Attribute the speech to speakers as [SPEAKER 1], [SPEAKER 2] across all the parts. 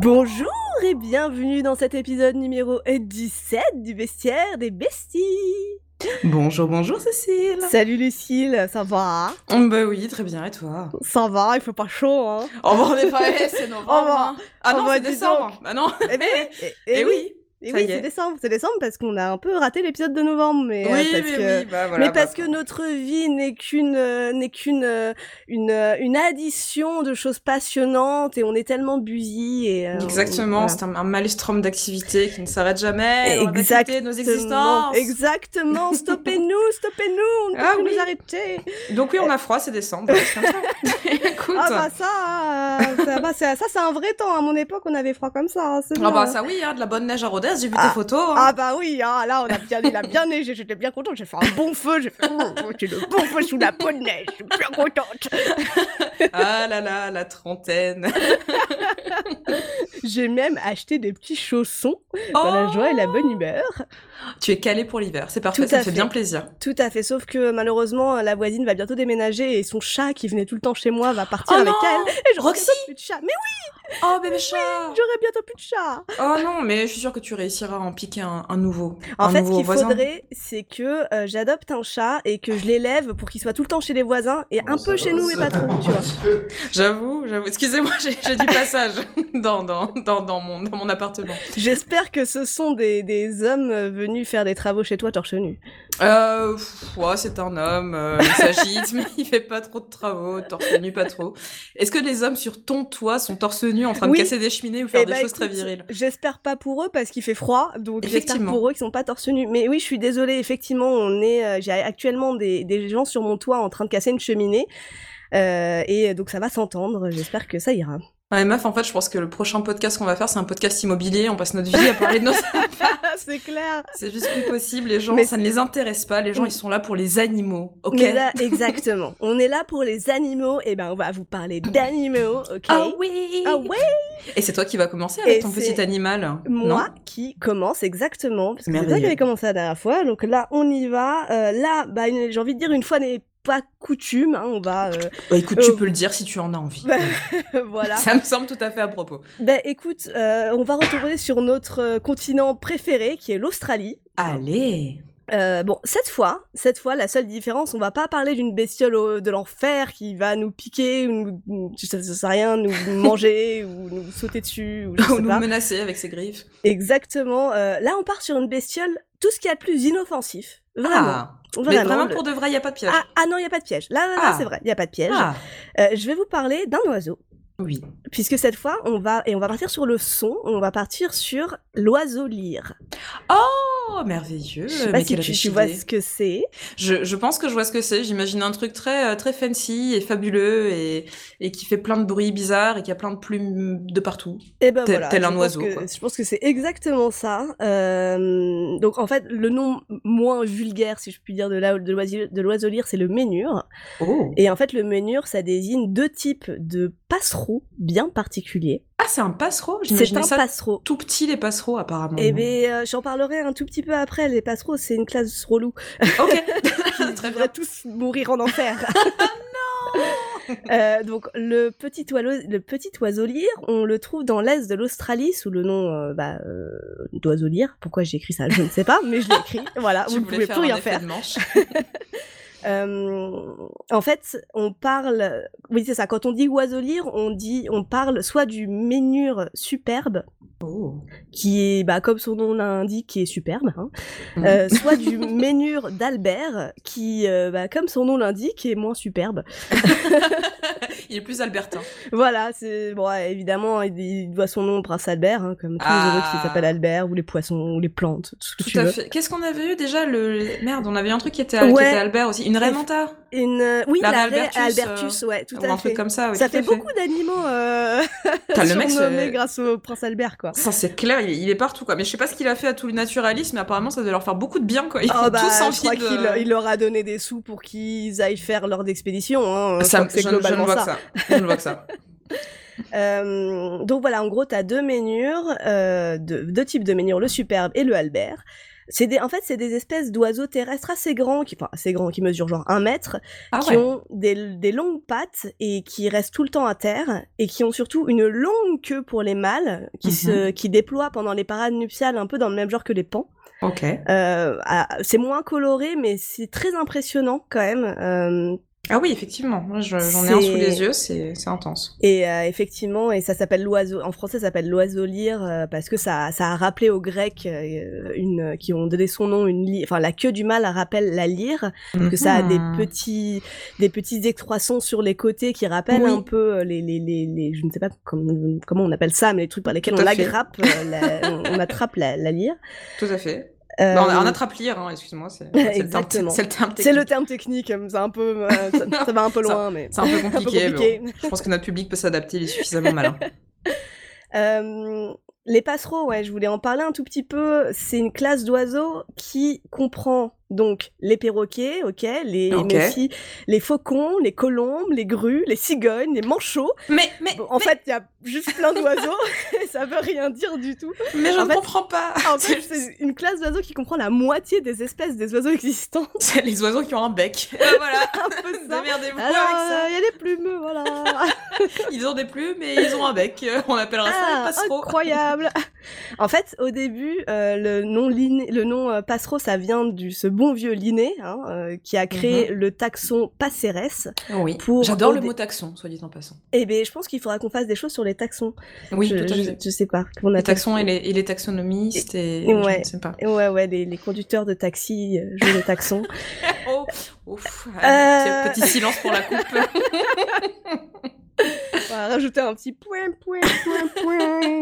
[SPEAKER 1] Bonjour et bienvenue dans cet épisode numéro 17 du bestiaire des besties.
[SPEAKER 2] Bonjour, bonjour Cécile.
[SPEAKER 1] Salut Lucille, ça va?
[SPEAKER 2] Oh, Bah oui, très bien, et toi?
[SPEAKER 1] Ça va, il fait pas chaud, hein
[SPEAKER 2] Oh, bah on est pas, c'est novembre.
[SPEAKER 1] Oh, bah,
[SPEAKER 2] hein. Ah
[SPEAKER 1] oh,
[SPEAKER 2] non,
[SPEAKER 1] bah,
[SPEAKER 2] c'est décembre. Bah non.
[SPEAKER 1] Eh, ben, eh,
[SPEAKER 2] Eh
[SPEAKER 1] eh
[SPEAKER 2] oui. Ça
[SPEAKER 1] oui, c'est
[SPEAKER 2] est.
[SPEAKER 1] décembre, c'est décembre parce qu'on a un peu raté l'épisode de novembre, mais euh,
[SPEAKER 2] Oui,
[SPEAKER 1] parce
[SPEAKER 2] mais
[SPEAKER 1] que...
[SPEAKER 2] oui, bah voilà.
[SPEAKER 1] mais parce
[SPEAKER 2] bah,
[SPEAKER 1] que notre vie n'est qu'une euh, n'est qu'une euh, une, euh, une addition de choses passionnantes et on est tellement busy et euh,
[SPEAKER 2] Exactement,
[SPEAKER 1] voilà.
[SPEAKER 2] c'est un, un maelstrom d'activités qui ne s'arrête jamais. On
[SPEAKER 1] Exactement.
[SPEAKER 2] nos existences.
[SPEAKER 1] Exactement. Stoppez-nous, stoppez-nous, on ne peut
[SPEAKER 2] Ah
[SPEAKER 1] plus
[SPEAKER 2] oui.
[SPEAKER 1] nous arrêter.
[SPEAKER 2] Donc oui, on a froid, c'est décembre. ça. Écoute.
[SPEAKER 1] Ah bah ça, euh, ça, bah, c'est- ça c'est un vrai temps. À mon époque, on avait froid comme ça. hein,
[SPEAKER 2] Ah bah ça oui, hein, de la bonne neige à J'ai vu
[SPEAKER 1] Ah.
[SPEAKER 2] tes photos. hein.
[SPEAKER 1] Ah bah oui, ah, là on a bien, il a bien neigé, j'étais bien contente, j'ai fait un bon feu, j'ai fait, oh, oh, j'ai le bon feu sous la peau de neige, je suis bien contente.
[SPEAKER 2] Ah là là, la trentaine.
[SPEAKER 1] J'ai même acheté des petits chaussons pour la joie et la bonne humeur.
[SPEAKER 2] Tu es calé pour l'hiver, c'est parfait,
[SPEAKER 1] Tout
[SPEAKER 2] ça me fait
[SPEAKER 1] fait.
[SPEAKER 2] bien plaisir.
[SPEAKER 1] Tout à fait, sauf que malheureusement la voisine va bientôt déménager et son chat qui venait tout le temps chez moi va partir
[SPEAKER 2] Oh
[SPEAKER 1] avec
[SPEAKER 2] non
[SPEAKER 1] elle. Et j'aurai bientôt plus de chat. Mais
[SPEAKER 2] Oh bébé chat
[SPEAKER 1] oui, j'aurai bientôt plus de chat.
[SPEAKER 2] Oh non, mais je suis sûre que tu réussiras à en piquer un, un nouveau.
[SPEAKER 1] En
[SPEAKER 2] un
[SPEAKER 1] fait, ce qu'il faudrait, c'est que euh, j'adopte un chat et que je l'élève pour qu'il soit tout le temps chez les voisins et un peu chez nous, mais pas trop, tu vois.
[SPEAKER 2] J'avoue, j'avoue. Excusez-moi, j'ai du passage dans, dans, dans, dans, mon, dans mon appartement.
[SPEAKER 1] J'espère que ce sont des, des hommes euh, venus faire des travaux chez toi torse nu.
[SPEAKER 2] Euh, pff, ouais, c'est un homme, euh, il s'agite, mais il fait pas trop de travaux, torse nu, pas trop. Est-ce que les hommes sur ton toit sont torse nu en train
[SPEAKER 1] Oui.
[SPEAKER 2] de casser des cheminées ou faire
[SPEAKER 1] Eh
[SPEAKER 2] des
[SPEAKER 1] bah,
[SPEAKER 2] choses très viriles
[SPEAKER 1] J'espère pas pour eux parce qu'il fait froid, donc j'espère pour eux qu'ils sont pas torse nu. Mais oui, je suis désolée, effectivement, on est, euh, j'ai actuellement des, des gens sur mon toit en train de casser une cheminée. Euh, et donc ça va s'entendre, j'espère que ça ira.
[SPEAKER 2] Ouais, meuf, en fait, je pense que le prochain podcast qu'on va faire, c'est un podcast immobilier. On passe notre vie à parler de nos...
[SPEAKER 1] c'est clair.
[SPEAKER 2] c'est juste plus possible. Les gens,
[SPEAKER 1] Mais
[SPEAKER 2] ça ne les intéresse pas. Les gens, ils sont là pour les animaux. Ok.
[SPEAKER 1] Mais là, exactement. on est là pour les animaux, et ben on va vous parler d'animaux, ok
[SPEAKER 2] Ah oui.
[SPEAKER 1] Ah ouais
[SPEAKER 2] Et c'est toi qui vas commencer avec
[SPEAKER 1] Et
[SPEAKER 2] ton petit animal.
[SPEAKER 1] Moi
[SPEAKER 2] non
[SPEAKER 1] qui commence exactement, parce que c'est toi qui avais commencé la dernière fois, donc là on y va. Euh, là, bah, j'ai envie de dire une fois n'est pas coutume, hein, on va... euh,
[SPEAKER 2] Bah, écoute,
[SPEAKER 1] Euh,
[SPEAKER 2] tu peux le dire si tu en as envie.
[SPEAKER 1] bah, voilà.
[SPEAKER 2] Ça me semble tout à fait à propos.
[SPEAKER 1] Ben écoute, euh, on va retourner sur notre euh, continent préféré, qui est l'Australie.
[SPEAKER 2] Allez.
[SPEAKER 1] Euh, bon, cette fois, cette fois, la seule différence, on va pas parler d'une bestiole de l'enfer qui va nous piquer, ou nous, je sais, je sais rien, nous manger, ou nous sauter dessus, ou je
[SPEAKER 2] Ou nous
[SPEAKER 1] pas.
[SPEAKER 2] menacer avec ses griffes.
[SPEAKER 1] Exactement. euh, là, on part sur une bestiole, tout ce qu'il y a de plus inoffensif. Vraiment.
[SPEAKER 2] Ah.
[SPEAKER 1] Vraiment.
[SPEAKER 2] Mais vraiment pour de vrai, il n'y a pas de piège.
[SPEAKER 1] Ah, ah non, il y a pas de piège. Là, là, là,
[SPEAKER 2] Ah.
[SPEAKER 1] c'est vrai, il y a pas de piège.
[SPEAKER 2] Ah.
[SPEAKER 1] Euh, je vais vous parler d'un oiseau.
[SPEAKER 2] Oui.
[SPEAKER 1] Puisque cette fois, on va et on va partir sur le son, on va partir sur l'oiseau lyre.
[SPEAKER 2] Oh, merveilleux.
[SPEAKER 1] Je sais pas si tu, vois ce que c'est.
[SPEAKER 2] Je, je pense que je vois ce que c'est. J'imagine un truc très, euh, très fancy et fabuleux et, et qui fait plein de bruits bizarres et qui a plein de plumes de partout.
[SPEAKER 1] Et ben
[SPEAKER 2] Tel-
[SPEAKER 1] voilà.
[SPEAKER 2] tel un oiseau,
[SPEAKER 1] que-
[SPEAKER 2] quoi.
[SPEAKER 1] Je pense que c'est exactement ça. Euh, donc en fait, le nom moins vulgaire, si je puis dire, de la- de l'oiseau lyre, c'est le ménure.
[SPEAKER 2] Oh.
[SPEAKER 1] Et en fait, le ménure, ça désigne deux types de passereaux bien particuliers.
[SPEAKER 2] Ah, c'est un passereau?
[SPEAKER 1] C'est un
[SPEAKER 2] ça
[SPEAKER 1] passereau.
[SPEAKER 2] tout petit, les passereaux, apparemment.
[SPEAKER 1] Et ben, euh, j'en parlerai un tout petit peu après. Les passereaux, c'est une classe relou.
[SPEAKER 2] Ok.
[SPEAKER 1] Ils
[SPEAKER 2] Très bien.
[SPEAKER 1] devraient tous mourir en enfer. Euh, donc le petit, oiseau, le petit oiseau lyre, on le trouve dans l'est de l'Australie sous le nom euh, bah, euh, d'oiseau lyre. Pourquoi j'ai écrit ça, je ne sais pas, mais je l'ai écrit. Voilà, vous ne pouvez
[SPEAKER 2] faire
[SPEAKER 1] plus rien faire. Euh, en fait, on parle, oui c'est ça. Quand on dit oiseau lyre, on dit, on parle soit du ménure superbe,
[SPEAKER 2] Oh.
[SPEAKER 1] qui est, bah, comme son nom l'indique, qui est superbe, hein,
[SPEAKER 2] Mhm.
[SPEAKER 1] euh, soit du ménure d'Albert, qui, euh, bah, comme son nom l'indique, est moins superbe.
[SPEAKER 2] Il est plus albertain.
[SPEAKER 1] Voilà, c'est bon, ouais, évidemment, il, il doit son nom au prince Albert, hein, comme tous
[SPEAKER 2] Ah.
[SPEAKER 1] les autres qui s'appellent Albert, ou les poissons, ou les plantes, tout ce que tu
[SPEAKER 2] Tout à
[SPEAKER 1] veux.
[SPEAKER 2] fait. Qu'est-ce qu'on avait eu déjà le merde On avait eu un truc qui était, qui
[SPEAKER 1] Ouais.
[SPEAKER 2] était Albert aussi. Une Raymanta
[SPEAKER 1] Une, euh, oui,
[SPEAKER 2] La
[SPEAKER 1] la,
[SPEAKER 2] Albertus,
[SPEAKER 1] Albertus, ouais, tout
[SPEAKER 2] ou
[SPEAKER 1] à
[SPEAKER 2] un
[SPEAKER 1] fait.
[SPEAKER 2] truc comme ça. oui,
[SPEAKER 1] Ça fait beaucoup d'animaux euh,
[SPEAKER 2] T'as le mec,
[SPEAKER 1] surnommés
[SPEAKER 2] c'est-
[SPEAKER 1] grâce au prince Albert, quoi.
[SPEAKER 2] Ça c'est clair, il, il est partout quoi. Mais je sais pas ce qu'il a fait à tout le naturalisme, mais apparemment ça doit leur faire beaucoup de bien quoi. Ils
[SPEAKER 1] Oh bah,
[SPEAKER 2] tous
[SPEAKER 1] je
[SPEAKER 2] envie
[SPEAKER 1] crois
[SPEAKER 2] de...
[SPEAKER 1] qu'il il leur a donné des sous pour qu'ils aillent faire leur expédition. Hein.
[SPEAKER 2] Ça,
[SPEAKER 1] c'est
[SPEAKER 2] je, je ne
[SPEAKER 1] globalement
[SPEAKER 2] vois
[SPEAKER 1] ça.
[SPEAKER 2] que ça. Je ne vois que ça.
[SPEAKER 1] Euh, donc voilà, en gros, t'as deux ménures, euh, deux, deux types de ménures, le superbe et le Albert. C'est des, en fait, c'est des espèces d'oiseaux terrestres assez grands, qui, enfin, assez grands, qui mesurent genre un mètre,
[SPEAKER 2] Ah
[SPEAKER 1] qui
[SPEAKER 2] ouais.
[SPEAKER 1] ont des, des longues pattes et qui restent tout le temps à terre, et qui ont surtout une longue queue pour les mâles, qui
[SPEAKER 2] Mhm.
[SPEAKER 1] se, qui déploie pendant les parades nuptiales, un peu dans le même genre que les pans.
[SPEAKER 2] Ok.
[SPEAKER 1] Euh, c'est moins coloré, mais c'est très impressionnant quand même. Euh,
[SPEAKER 2] Ah oui, effectivement. J'en ai un sous les yeux, c'est intense.
[SPEAKER 1] Et euh, effectivement, et ça s'appelle l'oiseau. En français, ça s'appelle l'oiseau lyre euh, parce que ça, ça a rappelé aux Grecs euh, une, qui ont donné son nom une lyre. Enfin, la queue du mâle rappelle la lyre, parce que ça a des
[SPEAKER 2] Mhm.
[SPEAKER 1] petits, des petits excroissants sur les côtés qui rappellent
[SPEAKER 2] Oui.
[SPEAKER 1] un peu euh, les, les, les, les- je ne sais pas comment, comment on appelle ça, mais les trucs par lesquels on l'aggrappe, euh, la- on, on attrape la, la lyre.
[SPEAKER 2] Tout à fait.
[SPEAKER 1] Euh,
[SPEAKER 2] Bah, on, on attrape-lire, hein, excuse-moi. C'est c'est le terme-
[SPEAKER 1] Exactement.
[SPEAKER 2] C'est le terme
[SPEAKER 1] c'est le
[SPEAKER 2] technique.
[SPEAKER 1] terme technique, euh, c'est un peu, euh, ça, ça va un peu
[SPEAKER 2] Ça-
[SPEAKER 1] loin, mais
[SPEAKER 2] C'est un peu compliqué, mais
[SPEAKER 1] compliqué.
[SPEAKER 2] bon, je pense que notre public peut s'adapter, il est suffisamment malin.
[SPEAKER 1] Euh, les passereaux, ouais, je voulais en parler un tout petit peu. C'est une classe d'oiseaux qui comprend donc les perroquets, ok, les,
[SPEAKER 2] Ok.
[SPEAKER 1] mais aussi les faucons, les colombes, les grues, les cigognes, les manchots.
[SPEAKER 2] Mais, mais,
[SPEAKER 1] Bon, en fait, il y a juste plein d'oiseaux et ça veut rien dire du tout.
[SPEAKER 2] mais je
[SPEAKER 1] en
[SPEAKER 2] ne
[SPEAKER 1] fait-
[SPEAKER 2] comprends pas.
[SPEAKER 1] En fait, c'est une classe d'oiseaux qui comprend la moitié des espèces des oiseaux existants.
[SPEAKER 2] C'est les oiseaux qui ont un bec. Euh, voilà.
[SPEAKER 1] Un peu ça.
[SPEAKER 2] Démerdez-vous avec ça.
[SPEAKER 1] il y a des plumes, voilà.
[SPEAKER 2] Ils ont des plumes et ils ont un bec. Euh, On appellera ça
[SPEAKER 1] Ah,
[SPEAKER 2] les passereaux.
[SPEAKER 1] incroyable. En fait, au début, euh, le nom le nom euh, passereau, ça vient du ce bon vieux Linné, hein, euh, qui a créé le taxon Passerès.
[SPEAKER 2] Oui. J'adore le mot taxon, soit dit en passant.
[SPEAKER 1] Et ben, je pense qu'il faudra qu'on fasse des choses sur les taxons.
[SPEAKER 2] Oui,
[SPEAKER 1] je, je sais pas. On
[SPEAKER 2] Les taxons et les, et les taxonomistes et,
[SPEAKER 1] Et- ouais.
[SPEAKER 2] je ne sais pas.
[SPEAKER 1] Ouais, ouais, les, les conducteurs de taxi jouent les taxons.
[SPEAKER 2] Oh, ouf. Allez, Petit silence pour la coupe.
[SPEAKER 1] On va rajouter un petit point, point, point, point.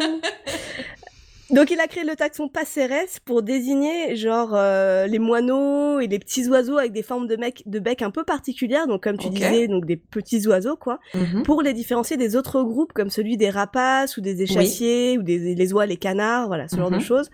[SPEAKER 1] Donc il a créé le taxon Passerès pour désigner genre euh, les moineaux et les petits oiseaux avec des formes de, bec un peu particulières, donc comme tu disais, donc des petits oiseaux quoi,
[SPEAKER 2] Mhm.
[SPEAKER 1] pour les différencier des autres groupes comme celui des rapaces ou des échassiers ou des les oies, les canards, voilà ce genre de
[SPEAKER 2] Mhm.
[SPEAKER 1] choses.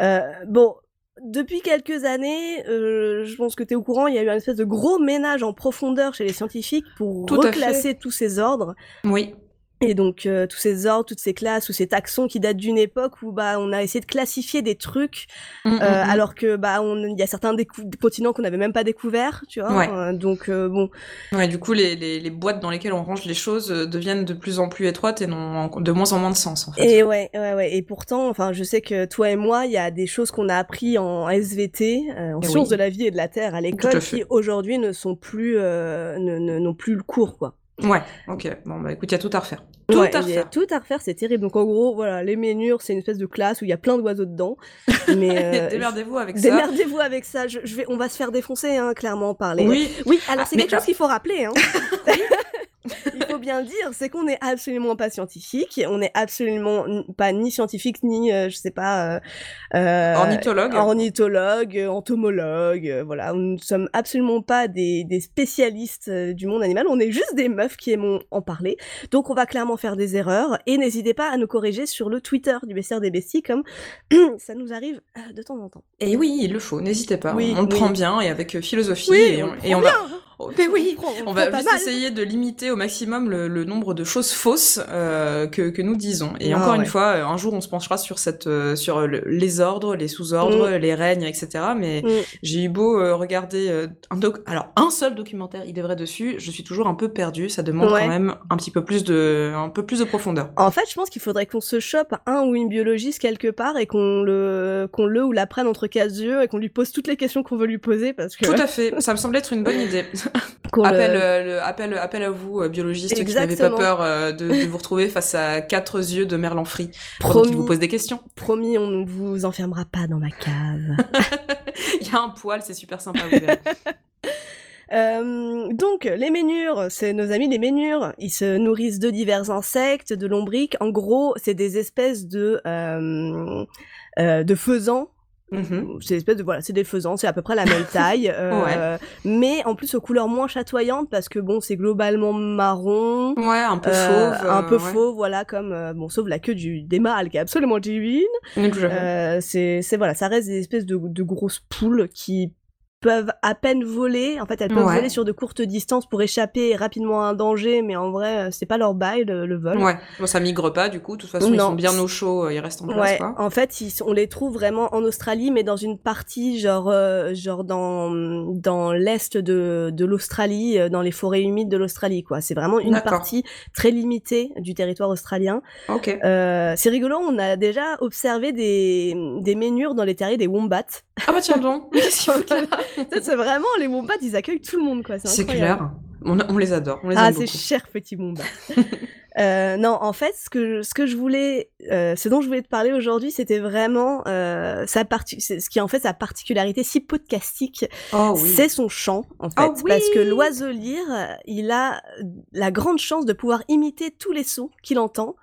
[SPEAKER 1] Euh, bon. Depuis quelques années, euh, je pense que tu es au courant, il y a eu un espèce de gros ménage en profondeur chez les scientifiques pour
[SPEAKER 2] Tout
[SPEAKER 1] reclasser tous ces ordres.
[SPEAKER 2] Oui.
[SPEAKER 1] Et donc euh, tous ces ordres, toutes ces classes ou ces taxons qui datent d'une époque où bah on a essayé de classifier des trucs
[SPEAKER 2] Mm, mm,
[SPEAKER 1] euh,
[SPEAKER 2] mm.
[SPEAKER 1] alors que bah on il y a certains continents qu'on n'avait même pas découverts, tu vois.
[SPEAKER 2] Ouais.
[SPEAKER 1] Euh, donc euh, bon,
[SPEAKER 2] Ouais, du coup, les, les, les boîtes dans lesquelles on range les choses euh, deviennent de plus en plus étroites et n'ont de moins en moins de sens, en fait.
[SPEAKER 1] et ouais, ouais, ouais. Et pourtant, enfin, je sais que toi et moi, il y a des choses qu'on a appris en SVT, euh, en
[SPEAKER 2] Eh
[SPEAKER 1] sciences
[SPEAKER 2] oui.
[SPEAKER 1] de la vie et de la terre à l'école, qui aujourd'hui ne sont plus, euh, ne- ne- n'ont plus le cours, quoi.
[SPEAKER 2] Ouais, ok. Bon, bah écoute, il y a tout à refaire. Tout
[SPEAKER 1] Ouais,
[SPEAKER 2] à refaire.
[SPEAKER 1] tout à refaire, c'est terrible. Donc en gros, voilà, les ménures, c'est une espèce de classe où il y a plein d'oiseaux dedans. Mais euh,
[SPEAKER 2] Démerdez-vous avec ça.
[SPEAKER 1] Démerdez-vous avec ça. Je, je vais, on va se faire défoncer, hein, clairement, par les.
[SPEAKER 2] Oui,
[SPEAKER 1] Oui, alors
[SPEAKER 2] Ah,
[SPEAKER 1] c'est quelque chose qu'il faut rappeler. Hein. Il faut bien le dire, c'est qu'on n'est absolument pas scientifique. On n'est absolument pas ni scientifique ni, euh, je sais pas, euh, euh,
[SPEAKER 2] ornithologue.
[SPEAKER 1] ornithologue, euh, entomologue. euh, voilà, nous ne sommes absolument pas des, des spécialistes euh, du monde animal. On est juste des meufs qui aimons en parler. Donc on va clairement faire des erreurs et n'hésitez pas à nous corriger sur le Twitter du bestiaire des besties, comme ça nous arrive de temps en temps.
[SPEAKER 2] Et oui, il le faut, n'hésitez pas.
[SPEAKER 1] Oui,
[SPEAKER 2] on le
[SPEAKER 1] oui.
[SPEAKER 2] prend bien et avec philosophie. et on, et on va. Oh, mais oui,
[SPEAKER 1] on
[SPEAKER 2] va juste essayer de limiter au maximum le, le nombre de choses fausses euh, que, que nous disons. Et
[SPEAKER 1] Ah,
[SPEAKER 2] encore une fois, euh, un jour on se penchera sur cette, euh, sur le- les ordres, les sous-ordres, les règnes, etc. Mais
[SPEAKER 1] Mm.
[SPEAKER 2] j'ai eu beau euh, regarder euh, un doc, alors un seul documentaire, il est vrai dessus, je suis toujours un peu perdue. Ça demande
[SPEAKER 1] Ouais.
[SPEAKER 2] quand même un petit peu plus de, un peu plus de profondeur.
[SPEAKER 1] En fait, je pense qu'il faudrait qu'on se chope un ou une biologiste quelque part et qu'on le, qu'on le ou la prenne entre quatre yeux et qu'on lui pose toutes les questions qu'on veut lui poser parce que
[SPEAKER 2] Tout à fait, ça me semble être une bonne idée.
[SPEAKER 1] le-
[SPEAKER 2] Appel, euh, le- appel, appel à vous, euh, biologistes, qui n'avez pas
[SPEAKER 1] Exactement.
[SPEAKER 2] peur euh, de, de vous retrouver face à quatre yeux de Merlan Free
[SPEAKER 1] promis,
[SPEAKER 2] vous pose des questions.
[SPEAKER 1] promis, on ne vous enfermera pas dans ma cave.
[SPEAKER 2] Il y a un poil, c'est super sympa. Vous verrez.
[SPEAKER 1] Euh, donc, les ménures, c'est nos amis les ménures. Ils se nourrissent de divers insectes, de lombriques. En gros, c'est des espèces de euh, euh, de faisans.
[SPEAKER 2] Mhm.
[SPEAKER 1] C'est des espèces de voilà, c'est des faisans. C'est à peu près la même taille, euh, mais en plus aux couleurs moins chatoyantes parce que bon, c'est globalement marron.
[SPEAKER 2] Ouais, un peu
[SPEAKER 1] Euh,
[SPEAKER 2] fauve.
[SPEAKER 1] un peu
[SPEAKER 2] euh, ouais.
[SPEAKER 1] faux, voilà, comme euh, bon, sauf la queue du des mâles qui est absolument divine. Euh, c'est c'est voilà, ça reste des espèces de, de grosses poules qui peuvent à peine voler. En fait, elles peuvent
[SPEAKER 2] Ouais.
[SPEAKER 1] voler sur de courtes distances pour échapper rapidement à un danger, mais en vrai, euh, c'est pas leur bail le, le vol.
[SPEAKER 2] Ouais, bon, ça migre pas du coup, de toute façon ils
[SPEAKER 1] Non.
[SPEAKER 2] sont bien au chaud, euh, ils restent en place
[SPEAKER 1] Ouais,
[SPEAKER 2] quoi.
[SPEAKER 1] en fait, ils on les trouve vraiment en Australie, mais dans une partie genre euh, genre dans dans l'est de de l'Australie, dans les forêts humides de l'Australie quoi. C'est vraiment une partie très limitée du territoire australien.
[SPEAKER 2] Ok.
[SPEAKER 1] Euh, c'est rigolo, on a déjà observé des des ménures dans les terriers des wombats.
[SPEAKER 2] Ah bah tiens donc,
[SPEAKER 1] c'est vraiment les wombats, ils accueillent tout le monde quoi.
[SPEAKER 2] C'est clair, on, on les adore, on les
[SPEAKER 1] Ah, c'est cher, petit Mumba. Euh, non, en fait, ce que, ce que je voulais, euh, ce dont je voulais te parler aujourd'hui, c'était vraiment euh, sa ce qui est en fait sa particularité si podcastique,
[SPEAKER 2] Oh oui.
[SPEAKER 1] c'est son chant, en fait,
[SPEAKER 2] Oh
[SPEAKER 1] parce que euh, il a la grande chance de pouvoir imiter tous les sons qu'il entend.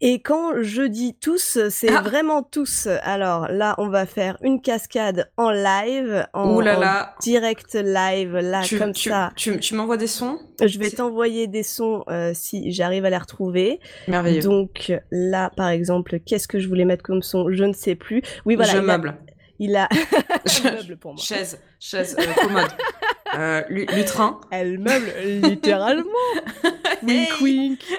[SPEAKER 1] Et quand je dis tous, c'est
[SPEAKER 2] Ah.
[SPEAKER 1] vraiment tous. Alors là, on va faire une cascade en live, en,
[SPEAKER 2] Ouh là
[SPEAKER 1] en
[SPEAKER 2] là,
[SPEAKER 1] direct live, là,
[SPEAKER 2] tu,
[SPEAKER 1] comme
[SPEAKER 2] tu,
[SPEAKER 1] ça.
[SPEAKER 2] tu, tu m'envoies des sons?
[SPEAKER 1] Je vais t'envoyer des sons euh, si j'arrive à les retrouver.
[SPEAKER 2] Merveilleux.
[SPEAKER 1] Donc là, par exemple, qu'est-ce que je voulais mettre comme son? Je ne sais plus. Oui, voilà.
[SPEAKER 2] Je
[SPEAKER 1] il, a,
[SPEAKER 2] meuble.
[SPEAKER 1] il a un meuble pour moi.
[SPEAKER 2] Chaise, chaise, euh, commode. Euh, lutrin.
[SPEAKER 1] Elle meuble littéralement. wink wink.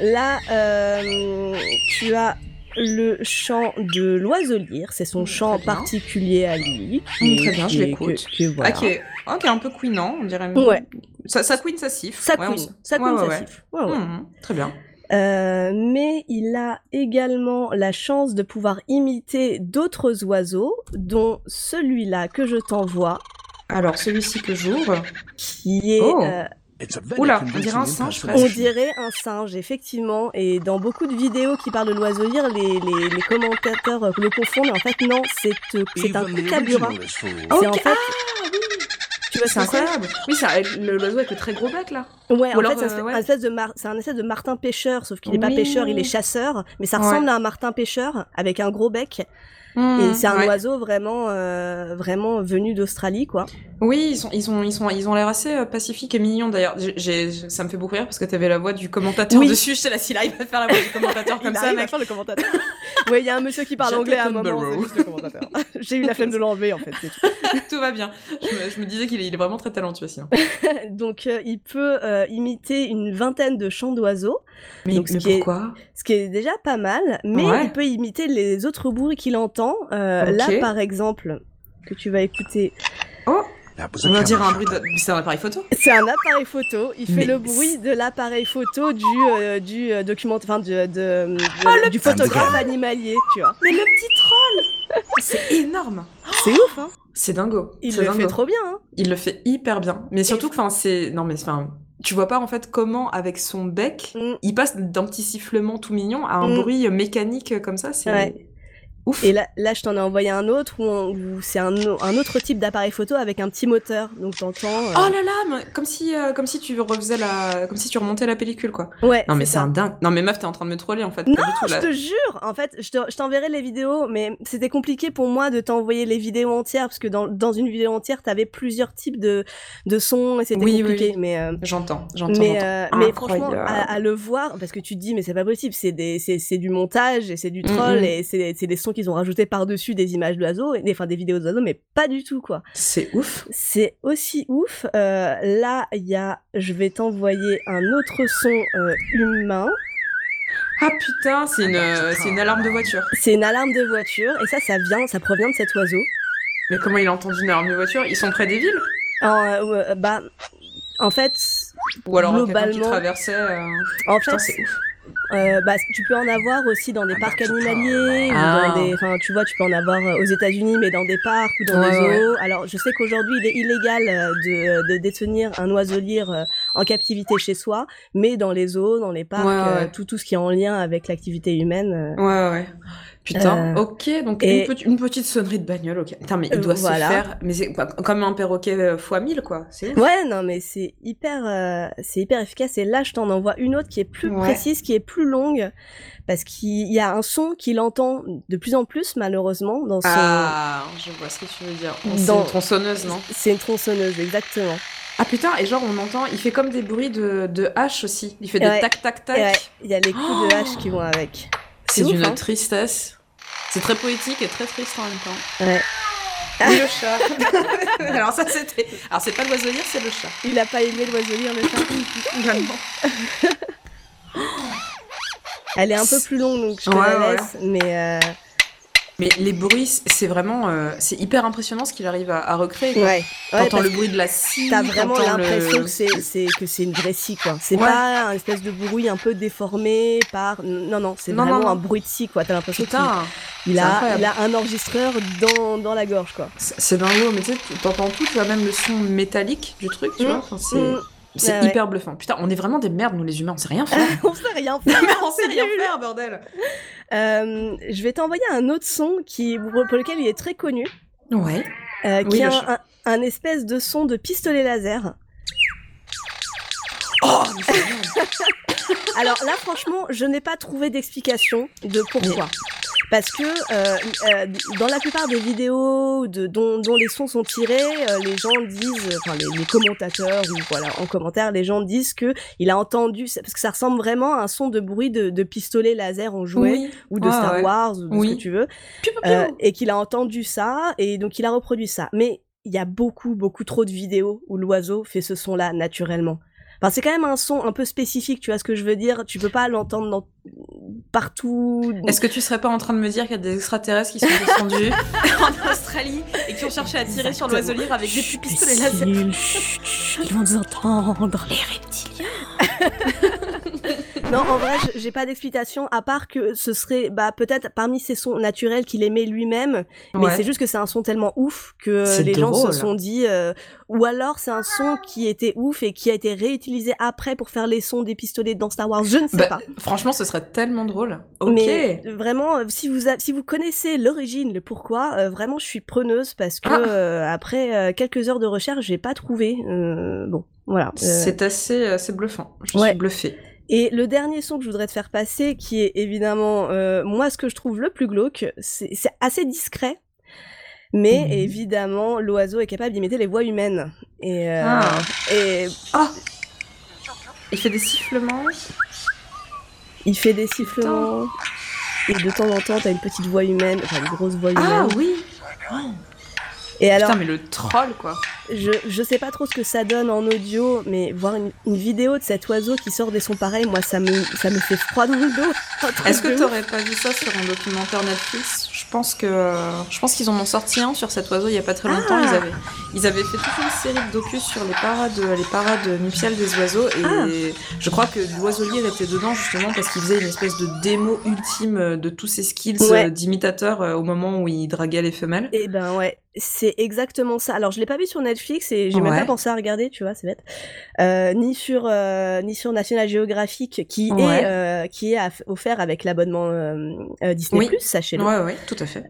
[SPEAKER 1] Là, euh, tu as le chant de l'oiseau lyre. C'est son
[SPEAKER 2] Mm,
[SPEAKER 1] chant particulier à lui.
[SPEAKER 2] Mm, très bien, je l'écoute.
[SPEAKER 1] voilà.
[SPEAKER 2] Ah, qui est, ah, qui est un peu queenant, on dirait.
[SPEAKER 1] Ouais.
[SPEAKER 2] Ça, ça queen, ça siffle.
[SPEAKER 1] Ça
[SPEAKER 2] Ouais, on
[SPEAKER 1] queen, ça queen,
[SPEAKER 2] ouais,
[SPEAKER 1] ça
[SPEAKER 2] ouais.
[SPEAKER 1] siffle.
[SPEAKER 2] Mhm, très bien.
[SPEAKER 1] Euh, mais il a également la chance de pouvoir imiter d'autres oiseaux, dont celui-là que je t'envoie,
[SPEAKER 2] Alors, celui-ci que j'ouvre.
[SPEAKER 1] qui est,
[SPEAKER 2] Oh.
[SPEAKER 1] euh,
[SPEAKER 2] Oula, on dirait un singe,
[SPEAKER 1] on dirait un singe, effectivement. Et dans beaucoup de vidéos qui parlent de l'oiseau lyre, les, les, les commentateurs euh, le confondent. En fait, non, c'est euh, c'est un kookaburra. C'est en
[SPEAKER 2] Ok,
[SPEAKER 1] fait,
[SPEAKER 2] Ah oui,
[SPEAKER 1] tu vois
[SPEAKER 2] c'est
[SPEAKER 1] c'est
[SPEAKER 2] incroyable. Oui, c'est un- le- l'oiseau avec le très gros bec là.
[SPEAKER 1] Ouais,
[SPEAKER 2] Ou
[SPEAKER 1] en
[SPEAKER 2] alors,
[SPEAKER 1] fait, c'est un,
[SPEAKER 2] euh,
[SPEAKER 1] espèce-
[SPEAKER 2] ouais.
[SPEAKER 1] un espèce de mar- c'est un espèce de martin pêcheur, sauf qu'il n'est pas
[SPEAKER 2] Oui.
[SPEAKER 1] pêcheur, il est chasseur, mais ça
[SPEAKER 2] Ouais.
[SPEAKER 1] ressemble à un martin pêcheur avec un gros bec. Et
[SPEAKER 2] Mhm,
[SPEAKER 1] c'est un
[SPEAKER 2] ouais.
[SPEAKER 1] oiseau vraiment, euh, vraiment venu d'Australie, quoi.
[SPEAKER 2] Oui, ils sont, ils sont, ils sont, ils ont l'air assez euh, pacifiques et mignons d'ailleurs. Ça me fait beaucoup rire parce que t'avais la voix du commentateur
[SPEAKER 1] Oui.
[SPEAKER 2] dessus. Là, si là, il va faire la voix du commentateur comme
[SPEAKER 1] Il
[SPEAKER 2] ça,
[SPEAKER 1] arrive à
[SPEAKER 2] mec.
[SPEAKER 1] faire le commentateur. ouais, il y a un monsieur qui parle anglais à un moment. J'ai eu la flemme de l'enlever, en fait, tout.
[SPEAKER 2] Tout va bien. Je me, je me disais qu'il est, vraiment très talentueux sinon.
[SPEAKER 1] Donc, euh, il peut euh, imiter une vingtaine de chants d'oiseaux,
[SPEAKER 2] Mais,
[SPEAKER 1] Donc, ce qui est-
[SPEAKER 2] pourquoi?
[SPEAKER 1] ce qui est déjà pas mal, mais
[SPEAKER 2] Ouais.
[SPEAKER 1] il peut imiter les autres bruits qu'il entend. Euh, Là, par exemple, que tu vas écouter,
[SPEAKER 2] Oh, on va dire un bruit de... C'est un appareil photo
[SPEAKER 1] c'est un appareil photo. Il fait
[SPEAKER 2] Mais
[SPEAKER 1] le bruit de l'appareil photo du, euh, du euh, documentaire, enfin, du, de, de-
[SPEAKER 2] Oh,
[SPEAKER 1] du photographe animalier, tu vois.
[SPEAKER 2] Mais le petit troll C'est énorme
[SPEAKER 1] C'est ouf, hein
[SPEAKER 2] C'est dingo.
[SPEAKER 1] Il le
[SPEAKER 2] dingo.
[SPEAKER 1] fait trop bien, hein
[SPEAKER 2] Il le fait hyper bien. Mais surtout que, enfin, c'est... Non, mais enfin... Tu vois pas, en fait, comment, avec son bec,
[SPEAKER 1] Mm.
[SPEAKER 2] il passe d'un petit sifflement tout mignon à un
[SPEAKER 1] Mm.
[SPEAKER 2] bruit mécanique comme ça. C'est
[SPEAKER 1] Ouais.
[SPEAKER 2] Ouf.
[SPEAKER 1] Et là, là, je t'en ai envoyé un autre où, on- où c'est un, un autre type d'appareil photo avec un petit moteur. Donc t'entends. euh,
[SPEAKER 2] Oh là là, mais comme si, euh, comme si tu refaisais la... Comme si tu remontais la pellicule, quoi.
[SPEAKER 1] ouais.
[SPEAKER 2] Non, mais c'est un dingue. Non, mais meuf, t'es en train de me troller, en fait.
[SPEAKER 1] Non,
[SPEAKER 2] tout,
[SPEAKER 1] Je te jure, en fait, je te- je t'enverrai les vidéos, mais c'était compliqué pour moi de t'envoyer les vidéos entières parce que dans, dans une vidéo entière, t'avais plusieurs types de, de sons et c'était
[SPEAKER 2] Oui, oui,
[SPEAKER 1] compliqué.
[SPEAKER 2] oui.
[SPEAKER 1] Mais, euh,
[SPEAKER 2] J'entends, j'entends.
[SPEAKER 1] mais,
[SPEAKER 2] j'entends.
[SPEAKER 1] euh, mais franchement, à, à le voir, parce que tu te dis, mais c'est pas possible, c'est des, c'est, c'est du montage et c'est du troll
[SPEAKER 2] mm.
[SPEAKER 1] et c'est, c'est des sons qu'ils ont rajoutés par-dessus des images d'oiseaux, et- enfin des vidéos d'oiseaux, mais pas du tout, quoi.
[SPEAKER 2] C'est ouf.
[SPEAKER 1] C'est aussi ouf. Euh, là, il y a, je vais t'envoyer un autre son euh, humain.
[SPEAKER 2] Ah putain, c'est une, euh, c'est une alarme de voiture.
[SPEAKER 1] C'est une alarme de voiture et ça, ça vient, ça provient de cet oiseau.
[SPEAKER 2] Mais comment il a entendu une alarme de voiture? Ils sont près des villes?
[SPEAKER 1] Euh, bah, en fait,
[SPEAKER 2] Ou alors quelqu'un qui
[SPEAKER 1] Globalement-
[SPEAKER 2] traversait euh,
[SPEAKER 1] en
[SPEAKER 2] Putain,
[SPEAKER 1] fait,
[SPEAKER 2] c'est ouf.
[SPEAKER 1] Euh, bah, tu peux en avoir aussi dans des parcs animaliers ou
[SPEAKER 2] Ah.
[SPEAKER 1] dans des, enfin, tu vois, tu peux en avoir euh, aux États-Unis, mais dans des parcs ou dans
[SPEAKER 2] Ouais,
[SPEAKER 1] des
[SPEAKER 2] ouais.
[SPEAKER 1] zoos. Alors, je sais qu'aujourd'hui, il est illégal euh, de, de détenir un euh, en captivité chez soi, mais dans les zoos, dans les parcs,
[SPEAKER 2] Ouais, ouais.
[SPEAKER 1] tout, tout ce qui est en lien avec l'activité humaine.
[SPEAKER 2] Ouais, ouais. Putain,
[SPEAKER 1] Euh,
[SPEAKER 2] ok, donc
[SPEAKER 1] et-
[SPEAKER 2] une, petite- une petite sonnerie de bagnole, ok. Putain, mais il
[SPEAKER 1] Euh,
[SPEAKER 2] doit
[SPEAKER 1] voilà.
[SPEAKER 2] se faire, mais c'est comme un perroquet euh, fois 1000, quoi.
[SPEAKER 1] Ouais, non, mais c'est hyper, euh, c'est hyper efficace. Et là, je t'en envoie une autre qui est plus
[SPEAKER 2] Ouais.
[SPEAKER 1] précise, qui est plus longue, parce qu'il y a un son qu'il entend de plus en plus, malheureusement, dans son.
[SPEAKER 2] Ah, je vois ce que tu veux dire. C'est
[SPEAKER 1] Dans-
[SPEAKER 2] une tronçonneuse, non
[SPEAKER 1] C'est une tronçonneuse, exactement.
[SPEAKER 2] Ah putain, et genre on entend, il fait comme des bruits de, de hache aussi. Il fait des
[SPEAKER 1] Ouais.
[SPEAKER 2] tac tac tac.
[SPEAKER 1] Ouais, il y a les coups de
[SPEAKER 2] Oh
[SPEAKER 1] hache qui vont avec.
[SPEAKER 2] C'est d'une
[SPEAKER 1] hein.
[SPEAKER 2] tristesse. C'est très poétique et très triste en même temps.
[SPEAKER 1] Ouais.
[SPEAKER 2] Oui, le chat. Alors ça c'était. Alors c'est pas l'oiseau lire, c'est le chat.
[SPEAKER 1] Il a pas aimé l'oiseau lire, le chat. Elle est un peu plus longue, donc je te
[SPEAKER 2] Ouais,
[SPEAKER 1] la
[SPEAKER 2] ouais.
[SPEAKER 1] laisse. Mais euh,
[SPEAKER 2] Mais les bruits, c'est vraiment, euh, c'est hyper impressionnant ce qu'il arrive à, à recréer. quoi.
[SPEAKER 1] ouais,
[SPEAKER 2] T'entends le bruit de la scie.
[SPEAKER 1] T'as vraiment l'impression
[SPEAKER 2] le-
[SPEAKER 1] que c'est c'est que c'est une vraie scie quoi. C'est
[SPEAKER 2] Ouais.
[SPEAKER 1] pas un espèce de bruit un peu déformé par non non c'est vraiment
[SPEAKER 2] non,
[SPEAKER 1] un bruit de scie quoi. T'as l'impression qu'il il a
[SPEAKER 2] incroyable.
[SPEAKER 1] il a un enregistreur dans, dans la gorge quoi.
[SPEAKER 2] c'est dingo, mais tu sais, t'entends tout, tu vois même le son métallique du truc, tu
[SPEAKER 1] Mm.
[SPEAKER 2] vois. Enfin, c'est
[SPEAKER 1] Mm.
[SPEAKER 2] c'est
[SPEAKER 1] Ouais, ouais.
[SPEAKER 2] hyper bluffant. Putain, on est vraiment des merdes, nous les humains, on sait rien faire.
[SPEAKER 1] on sait rien faire.
[SPEAKER 2] on sait rien faire, bordel.
[SPEAKER 1] Euh, je vais t'envoyer un autre son qui pour lequel il est très connu,
[SPEAKER 2] Ouais.
[SPEAKER 1] euh,
[SPEAKER 2] Oui,
[SPEAKER 1] qui est
[SPEAKER 2] le
[SPEAKER 1] un,
[SPEAKER 2] chat.
[SPEAKER 1] un, un espèce de son de pistolet laser.
[SPEAKER 2] Oh.
[SPEAKER 1] Alors là, franchement, je n'ai pas trouvé d'explication de pourquoi. Parce que euh, euh, dans la plupart des vidéos de, dont, dont les sons sont tirés, euh, les gens disent, enfin les, les commentateurs ou voilà en commentaire, les gens disent que il a entendu parce que ça ressemble vraiment à un son de bruit de, de pistolet laser en jouet
[SPEAKER 2] Oui.
[SPEAKER 1] ou de
[SPEAKER 2] Ouais,
[SPEAKER 1] Star
[SPEAKER 2] ouais.
[SPEAKER 1] Wars ou de
[SPEAKER 2] Oui.
[SPEAKER 1] ce que tu veux, et qu'il a entendu ça et donc il a reproduit ça. Mais il y a beaucoup beaucoup trop de vidéos où l'oiseau fait ce son-là naturellement. Enfin, c'est quand même un son un peu spécifique, tu vois ce que je veux dire. Tu peux pas l'entendre dans... partout.
[SPEAKER 2] Est-ce que tu serais pas en train de me dire qu'il y a des extraterrestres qui sont descendus en Australie et qui ont cherché à tirer sur l'oiseau lire avec des pistolets laser
[SPEAKER 1] Ils vont nous entendre. Les reptiliens. non, en vrai, j'ai pas d'explication à part que ce serait bah peut-être parmi ces sons naturels qu'il aimait lui-même, mais
[SPEAKER 2] Ouais.
[SPEAKER 1] c'est juste que c'est un son tellement ouf que les gens se sont dit euh, ou alors c'est un son qui était ouf et qui a été réutilisé après pour faire les sons des pistolets dans Star Wars, je ne sais
[SPEAKER 2] Bah,
[SPEAKER 1] pas.
[SPEAKER 2] Franchement, ce serait tellement drôle. Ok.
[SPEAKER 1] Mais vraiment, euh, si vous, a- si vous connaissez l'origine, le pourquoi, euh, vraiment, je suis preneuse parce que
[SPEAKER 2] Ah.
[SPEAKER 1] euh, après euh, quelques heures de recherche, j'ai pas trouvé. euh, bon, voilà. euh.
[SPEAKER 2] C'est assez, assez bluffant. Je
[SPEAKER 1] Ouais.
[SPEAKER 2] suis bluffée.
[SPEAKER 1] Et le dernier son que je voudrais te faire passer, qui est évidemment euh, moi ce que je trouve le plus glauque, c'est assez discret. Mais
[SPEAKER 2] Mhm.
[SPEAKER 1] évidemment, l'oiseau est capable d'imiter les voix humaines. Et, euh,
[SPEAKER 2] Ah.
[SPEAKER 1] et
[SPEAKER 2] Ah Il fait des sifflements.
[SPEAKER 1] il fait des sifflements. Et de temps en temps, t'as une petite voix humaine, enfin une grosse voix humaine.
[SPEAKER 2] Ah oui
[SPEAKER 1] Et alors,
[SPEAKER 2] Putain, mais le troll, quoi.
[SPEAKER 1] Je, je sais pas trop ce que ça donne en audio, mais voir une, une vidéo de cet oiseau qui sort des sons pareils, moi ça me, ça me fait froid dans le dos.
[SPEAKER 2] Est-ce que t'aurais pas vu ça sur un documentaire Netflix? Je pense que je pense qu'ils en ont sorti un sur cet oiseau il y a pas très longtemps.
[SPEAKER 1] Ah.
[SPEAKER 2] Ils avaient ils avaient fait toute une série de docus sur les parades les parades nuptiales des oiseaux et
[SPEAKER 1] Ah.
[SPEAKER 2] je crois que l'oiseau lire était dedans justement parce qu'il faisait une espèce de démo ultime de tous ses skills
[SPEAKER 1] Ouais.
[SPEAKER 2] euh, d'imitateur euh, au moment où il draguait les femelles.
[SPEAKER 1] Eh ben ouais, c'est exactement ça. Alors je l'ai pas vu sur Netflix et j'ai même
[SPEAKER 2] Ouais.
[SPEAKER 1] pas pensé à regarder, tu vois, c'est bête. Euh, ni sur euh, ni sur National Geographic qui
[SPEAKER 2] Ouais.
[SPEAKER 1] est euh, qui est offert avec l'abonnement euh, Disney+,
[SPEAKER 2] Oui.
[SPEAKER 1] sachez-le.
[SPEAKER 2] Ouais ouais, tout à fait.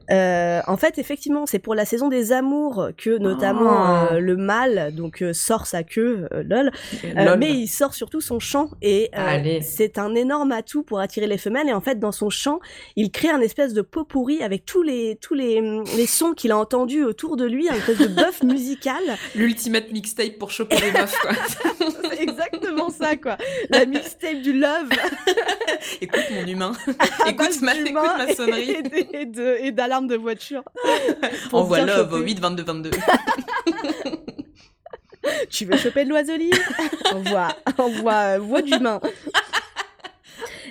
[SPEAKER 1] En fait, effectivement, c'est pour la saison des amours que notamment
[SPEAKER 2] Oh.
[SPEAKER 1] euh, le mâle donc sort sa queue, lol.
[SPEAKER 2] Lol.
[SPEAKER 1] mais il sort surtout son chant et c'est un énorme atout pour attirer les femelles et en fait dans son chant il crée un espèce de pot pourri avec tous les tous les, les sons qu'il a entendus autour de lui un espèce de bœuf musical
[SPEAKER 2] L'ultimate mixtape pour choper les meufs quoi.
[SPEAKER 1] c'est exactement ça quoi la mixtape du love
[SPEAKER 2] écoute mon humain. écoute, ma,
[SPEAKER 1] d'humains
[SPEAKER 2] écoute ma sonnerie.
[SPEAKER 1] et, de- et de- d'alarme de voiture Pour
[SPEAKER 2] Envoie
[SPEAKER 1] bien
[SPEAKER 2] love
[SPEAKER 1] choper.
[SPEAKER 2] au 8 22 22.
[SPEAKER 1] tu veux choper de l'oiseau envoie envoie euh, voix d'humain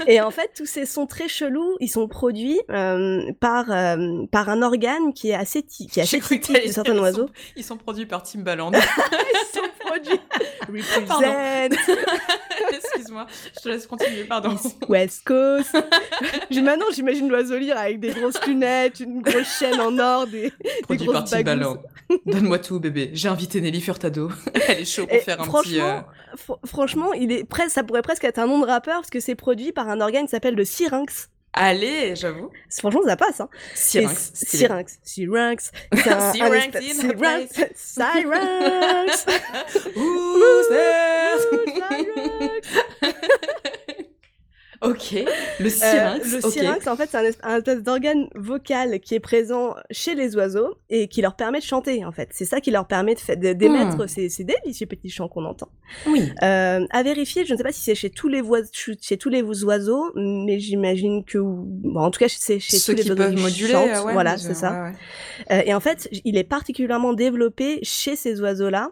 [SPEAKER 1] Et en fait, tous ces sons très chelous, ils sont produits euh, par euh, par un organe qui est assez qui est assez
[SPEAKER 2] cru
[SPEAKER 1] de certains
[SPEAKER 2] ils
[SPEAKER 1] oiseaux.
[SPEAKER 2] sont- Ils sont produits par Timbaland.
[SPEAKER 1] Ils sont produits. Represent
[SPEAKER 2] Excuse-moi, je te laisse continuer, pardon.
[SPEAKER 1] West Coast. Maintenant, j'imagine l'oiseau lire avec des grosses lunettes, une grosse chaîne en or, des, des
[SPEAKER 2] Produit par
[SPEAKER 1] grosses.
[SPEAKER 2] Timbaland. Donne-moi tout, bébé. J'ai invité Nelly Furtado. Elle est chaude pour
[SPEAKER 1] Et
[SPEAKER 2] faire un petit.
[SPEAKER 1] franchement,
[SPEAKER 2] euh,
[SPEAKER 1] fr- franchement, il est presque, ça pourrait presque être un nom de rappeur parce que c'est produit par un organe qui s'appelle le syrinx.
[SPEAKER 2] Allez, j'avoue.
[SPEAKER 1] Franchement, ça passe. Hein.
[SPEAKER 2] Syrinx.
[SPEAKER 1] Syrinx. Syrinx. Un- un
[SPEAKER 2] Syrinx.
[SPEAKER 1] Syrinx.
[SPEAKER 2] There
[SPEAKER 1] Syrinx.
[SPEAKER 2] Ok. Le syrinx.
[SPEAKER 1] le syrinx, en fait, c'est un, espèce d'organe vocal qui est présent chez les oiseaux et qui leur permet de chanter, en fait. C'est ça qui leur permet d'émettre de, ces, ces, délicieux petits chants qu'on entend.
[SPEAKER 2] Oui.
[SPEAKER 1] à vérifier, je ne sais pas si c'est chez tous les chez tous les oiseaux, mais j'imagine que, bon, en tout cas, c'est chez
[SPEAKER 2] Ceux
[SPEAKER 1] tous les
[SPEAKER 2] qui
[SPEAKER 1] oiseaux
[SPEAKER 2] peuvent moduler.
[SPEAKER 1] Ouais, voilà, c'est ça. et en fait, il est particulièrement développé chez ces oiseaux-là.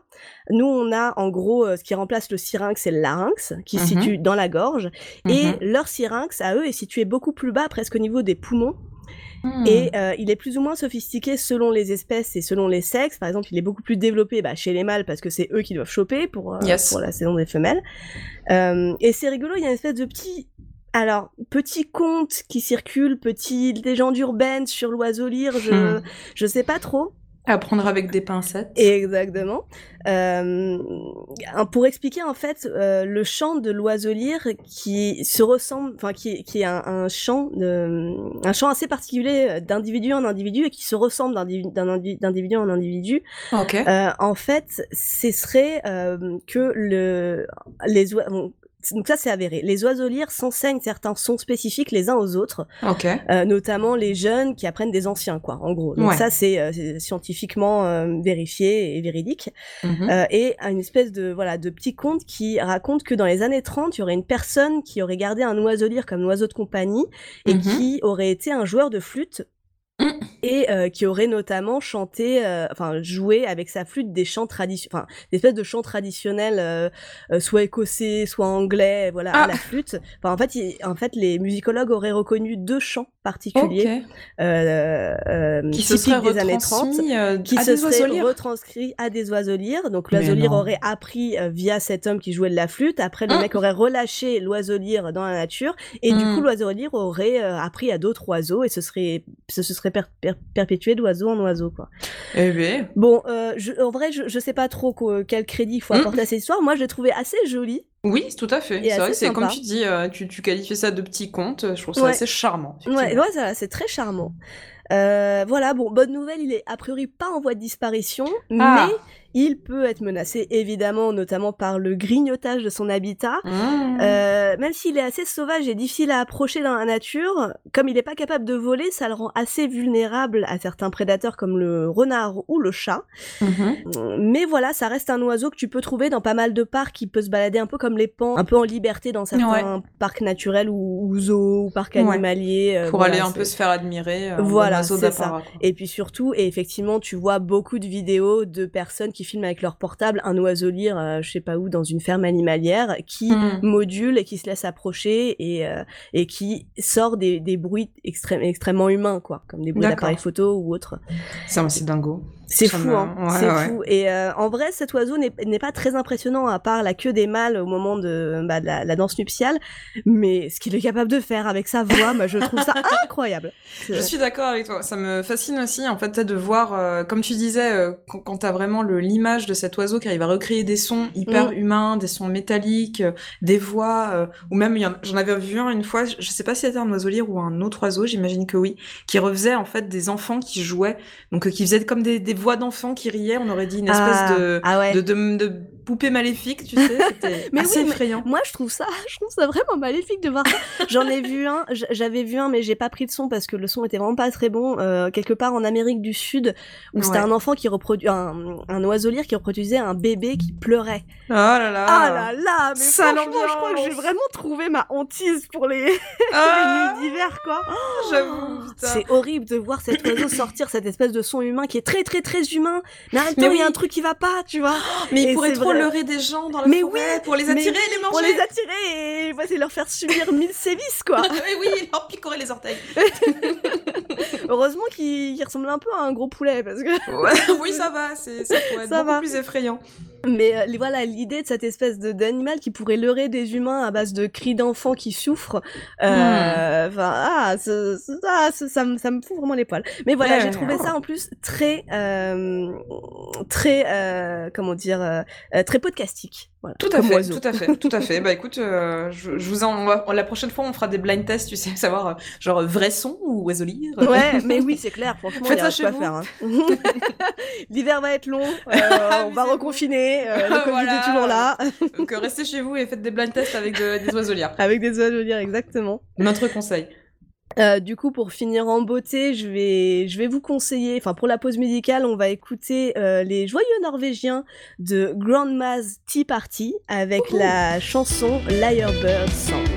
[SPEAKER 1] Nous, on a en gros ce qui remplace le syrinx, c'est le larynx, qui se situe dans la gorge, et leur syrinx à eux est situé beaucoup plus bas, presque au niveau des poumons. Et euh, il est plus ou moins sophistiqué selon les espèces et selon les sexes. Par exemple, il est beaucoup plus développé bah, chez les mâles parce que c'est eux qui doivent choper pour, euh, pour la saison des femelles. Euh, et c'est rigolo, il y a une espèce de petit alors, petit conte qui circule, petit légende urbaine sur l'oiseau lyre, je, hmm. je sais pas trop.
[SPEAKER 2] À prendre avec des pincettes.
[SPEAKER 1] Exactement. Euh, pour expliquer en fait euh, le chant de l'oiseau lyre qui se ressemble, enfin qui, qui est un, un chant, de, un chant assez particulier d'individu en individu et qui se ressemble d'individu en individu.
[SPEAKER 2] Okay.
[SPEAKER 1] Euh, en fait, ce serait euh, que le les oiseaux donc ça c'est avéré. Les oiseaux lyres s'enseignent certains sons spécifiques les uns aux autres,
[SPEAKER 2] euh,
[SPEAKER 1] notamment les jeunes qui apprennent des anciens, quoi, en gros. Donc ça c'est euh, scientifiquement euh, vérifié et véridique.
[SPEAKER 2] Mhm.
[SPEAKER 1] Euh, et une espèce de voilà de petit conte qui raconte que dans les années 30, il y aurait une personne qui aurait gardé un oiseau lyre comme oiseau de compagnie et
[SPEAKER 2] Mhm.
[SPEAKER 1] qui aurait été un joueur de flûte. Et euh, qui aurait notamment chanté, euh, enfin joué avec sa flûte des chants traditionnels, enfin des espèces de chants traditionnels, euh, soit écossais, soit anglais, voilà,
[SPEAKER 2] Ah.
[SPEAKER 1] à la flûte. Enfin en fait, il- en fait, les musicologues auraient reconnu deux chants particuliers
[SPEAKER 2] Qui se serait
[SPEAKER 1] des années 30
[SPEAKER 2] retransmis euh,
[SPEAKER 1] qui
[SPEAKER 2] à
[SPEAKER 1] se
[SPEAKER 2] des oiseaux
[SPEAKER 1] serait
[SPEAKER 2] lyres.
[SPEAKER 1] retranscrit à des oiseaux lyres. Donc
[SPEAKER 2] non.
[SPEAKER 1] aurait appris via cet homme qui jouait de la flûte. Après, le
[SPEAKER 2] Hein
[SPEAKER 1] mec aurait relâché l'oiseau lyre dans la nature. Et du
[SPEAKER 2] Hmm.
[SPEAKER 1] coup, l'oiseau lyre aurait appris à d'autres oiseaux et ce serait, ce, se serait per- per- perpétué d'oiseau en oiseau, quoi.
[SPEAKER 2] Eh ben.
[SPEAKER 1] Bon, euh, je, en vrai, je, je sais pas trop quoi- quel crédit il faut
[SPEAKER 2] Hmm.
[SPEAKER 1] apporter à cette histoire. Moi, je l'ai trouvé assez jolie.
[SPEAKER 2] Oui, tout à fait. C'est vrai c'est comme tu dis, euh, tu, tu qualifies ça de petit conte. Je trouve ça
[SPEAKER 1] Ouais.
[SPEAKER 2] assez charmant.
[SPEAKER 1] Ouais, ça, c'est très charmant. Euh, voilà, bon, bonne nouvelle, il est a priori pas en voie de disparition,
[SPEAKER 2] Ah.
[SPEAKER 1] mais il peut être menacé, évidemment, notamment par le grignotage de son habitat.
[SPEAKER 2] Mmh.
[SPEAKER 1] Euh, même s'il est assez sauvage et difficile à approcher dans la nature, comme il n'est pas capable de voler, ça le rend assez vulnérable à certains prédateurs comme le renard ou le chat.
[SPEAKER 2] Mhm.
[SPEAKER 1] Mais voilà, ça reste un oiseau que tu peux trouver dans pas mal de parcs, qui peut se balader un peu comme les pans, un peu en liberté dans certains parcs naturels ou, ou zoos ou parcs
[SPEAKER 2] Ouais.
[SPEAKER 1] animaliers. euh,
[SPEAKER 2] Pour
[SPEAKER 1] voilà,
[SPEAKER 2] aller un peu se faire admirer. euh,
[SPEAKER 1] Voilà, c'est
[SPEAKER 2] quoi.
[SPEAKER 1] Et puis surtout, et effectivement, tu vois beaucoup de vidéos de personnes qui filment avec leur portable un oiseau lyre, euh, je sais pas où, dans une ferme animalière, qui
[SPEAKER 2] Mm.
[SPEAKER 1] module et qui se laisse approcher et, euh, et qui sort des, des bruits extrême- extrêmement humains, quoi, comme des bruits
[SPEAKER 2] D'accord.
[SPEAKER 1] d'appareils photo ou autres.
[SPEAKER 2] Ça, c'est dingo.
[SPEAKER 1] C'est fou,
[SPEAKER 2] me-
[SPEAKER 1] hein.
[SPEAKER 2] ouais,
[SPEAKER 1] c'est
[SPEAKER 2] ouais.
[SPEAKER 1] fou. Et euh, en vrai, cet oiseau n'est pas très impressionnant à part la queue des mâles au moment de, bah, de la, la danse nuptiale, mais ce qu'il est capable de faire avec sa voix, moi, je trouve ça incroyable.
[SPEAKER 2] Je suis d'accord avec toi. Ça me fascine aussi, en fait, de voir, euh, comme tu disais, euh, quand, quand t'as vraiment l'image de cet oiseau qui arrive à recréer des sons hyper
[SPEAKER 1] Mm.
[SPEAKER 2] humains, des sons métalliques, des voix, ou même, j'en avais vu un une fois, je sais pas si c'était un oiseau lyre ou un autre oiseau, j'imagine que oui, qui refaisait en fait des enfants qui jouaient, donc qui faisaient comme des, des voix d'enfants qui riaient, on aurait dit une espèce
[SPEAKER 1] Ah,
[SPEAKER 2] de,
[SPEAKER 1] ah ouais.
[SPEAKER 2] de, de, de poupée maléfique, tu sais, c'était
[SPEAKER 1] Mais
[SPEAKER 2] assez
[SPEAKER 1] oui, mais-
[SPEAKER 2] effrayant.
[SPEAKER 1] Moi, je trouve ça, je trouve ça vraiment maléfique de voir ça. J'en ai vu un, j'avais vu un, mais j'ai pas pris de son parce que le son était vraiment pas très bon. euh, quelque part en Amérique du Sud, où c'était un enfant qui reproduit, un, un oiseau lyre qui reproduisait un bébé qui pleurait.
[SPEAKER 2] Oh là là.
[SPEAKER 1] Ah là là, mais franchement, je crois que j'ai vraiment trouvé ma hantise pour les,
[SPEAKER 2] Ah,
[SPEAKER 1] les nuits d'hiver, quoi.
[SPEAKER 2] j'avoue, putain.
[SPEAKER 1] C'est horrible de voir cet oiseau sortir cette espèce de son humain qui est très très très humain, mais temps il y a un truc qui va pas, tu vois.
[SPEAKER 2] Mais
[SPEAKER 1] Et
[SPEAKER 2] il pourrait trop
[SPEAKER 1] vrai.
[SPEAKER 2] leurrer des gens dans la
[SPEAKER 1] Mais
[SPEAKER 2] forêt
[SPEAKER 1] oui,
[SPEAKER 2] pour les attirer et les manger.
[SPEAKER 1] Pour les attirer et voici leur faire subir mille sévices, quoi.
[SPEAKER 2] oui, oui, leur picorer les orteils.
[SPEAKER 1] Heureusement qu'il il ressemble un peu à un gros poulet parce que.
[SPEAKER 2] Ouais, oui, ça va, c'est, ça
[SPEAKER 1] Ça
[SPEAKER 2] beaucoup
[SPEAKER 1] va.
[SPEAKER 2] plus effrayant.
[SPEAKER 1] Mais euh, voilà, l'idée de cette espèce de d'animal qui pourrait leurrer des humains à base de cris d'enfants qui souffrent, euh, enfin ah, ce- ce- ah, ce- ça, me ça me fout vraiment les poils. Mais voilà,
[SPEAKER 2] Ouais,
[SPEAKER 1] j'ai trouvé
[SPEAKER 2] ouais.
[SPEAKER 1] ça en plus très euh, très euh, comment dire euh, euh, très podcastique.
[SPEAKER 3] Voilà,
[SPEAKER 2] Tout à fait, tout à fait, tout à fait. Bah écoute, euh, je, je vous en, on va- la prochaine fois on fera des blind tests, tu sais, savoir euh, genre vrai son ou oiseau lire.
[SPEAKER 3] Ouais, mais oui, c'est clair, franchement,
[SPEAKER 2] Faites
[SPEAKER 3] il y a quoi
[SPEAKER 2] chez
[SPEAKER 3] faire. hein. L'hiver va être long, euh, on va reconfiner, euh, le Covid
[SPEAKER 2] Voilà.
[SPEAKER 3] est toujours là,
[SPEAKER 2] Donc euh, restez chez vous et faites des blind tests avec de- des oiseaux
[SPEAKER 3] avec des oiseaux exactement.
[SPEAKER 2] Notre conseil.
[SPEAKER 3] Euh, du coup, pour finir en beauté, je vais, je vais vous conseiller, enfin pour la pause médicale, on va écouter euh, les joyeux norvégiens de Grandma's Tea Party avec la chanson Lyrebird Song.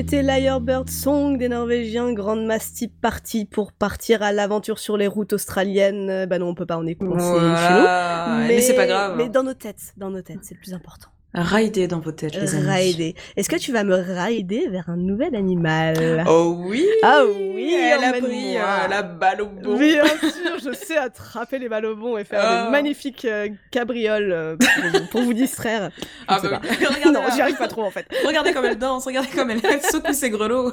[SPEAKER 3] C'était Lyrebird Song des Norvégiens, Grande Mastiff Party pour partir à l'aventure sur les routes australiennes. Euh, Bah non, on peut pas, on est coincé chez nous.
[SPEAKER 2] Voilà. Mais, c'est pas grave.
[SPEAKER 3] Mais dans nos têtes, dans nos têtes, c'est le plus important.
[SPEAKER 2] Rider dans vos têtes, les amis.
[SPEAKER 3] Rider. Est-ce que tu vas me rider vers un nouvel animal?
[SPEAKER 2] Oh oui
[SPEAKER 3] Ah oui,
[SPEAKER 2] Elle a pris euh, la balle au bon.
[SPEAKER 3] Bien sûr, je sais attraper les balles au bon et faire
[SPEAKER 2] Ah.
[SPEAKER 3] des magnifiques euh, cabrioles euh, pour, pour vous distraire.
[SPEAKER 2] Ah bah. Regardez
[SPEAKER 3] non, j'y arrive pas trop en fait.
[SPEAKER 2] Regardez comme elle danse, regardez comme elle, elle secoue ses grelots.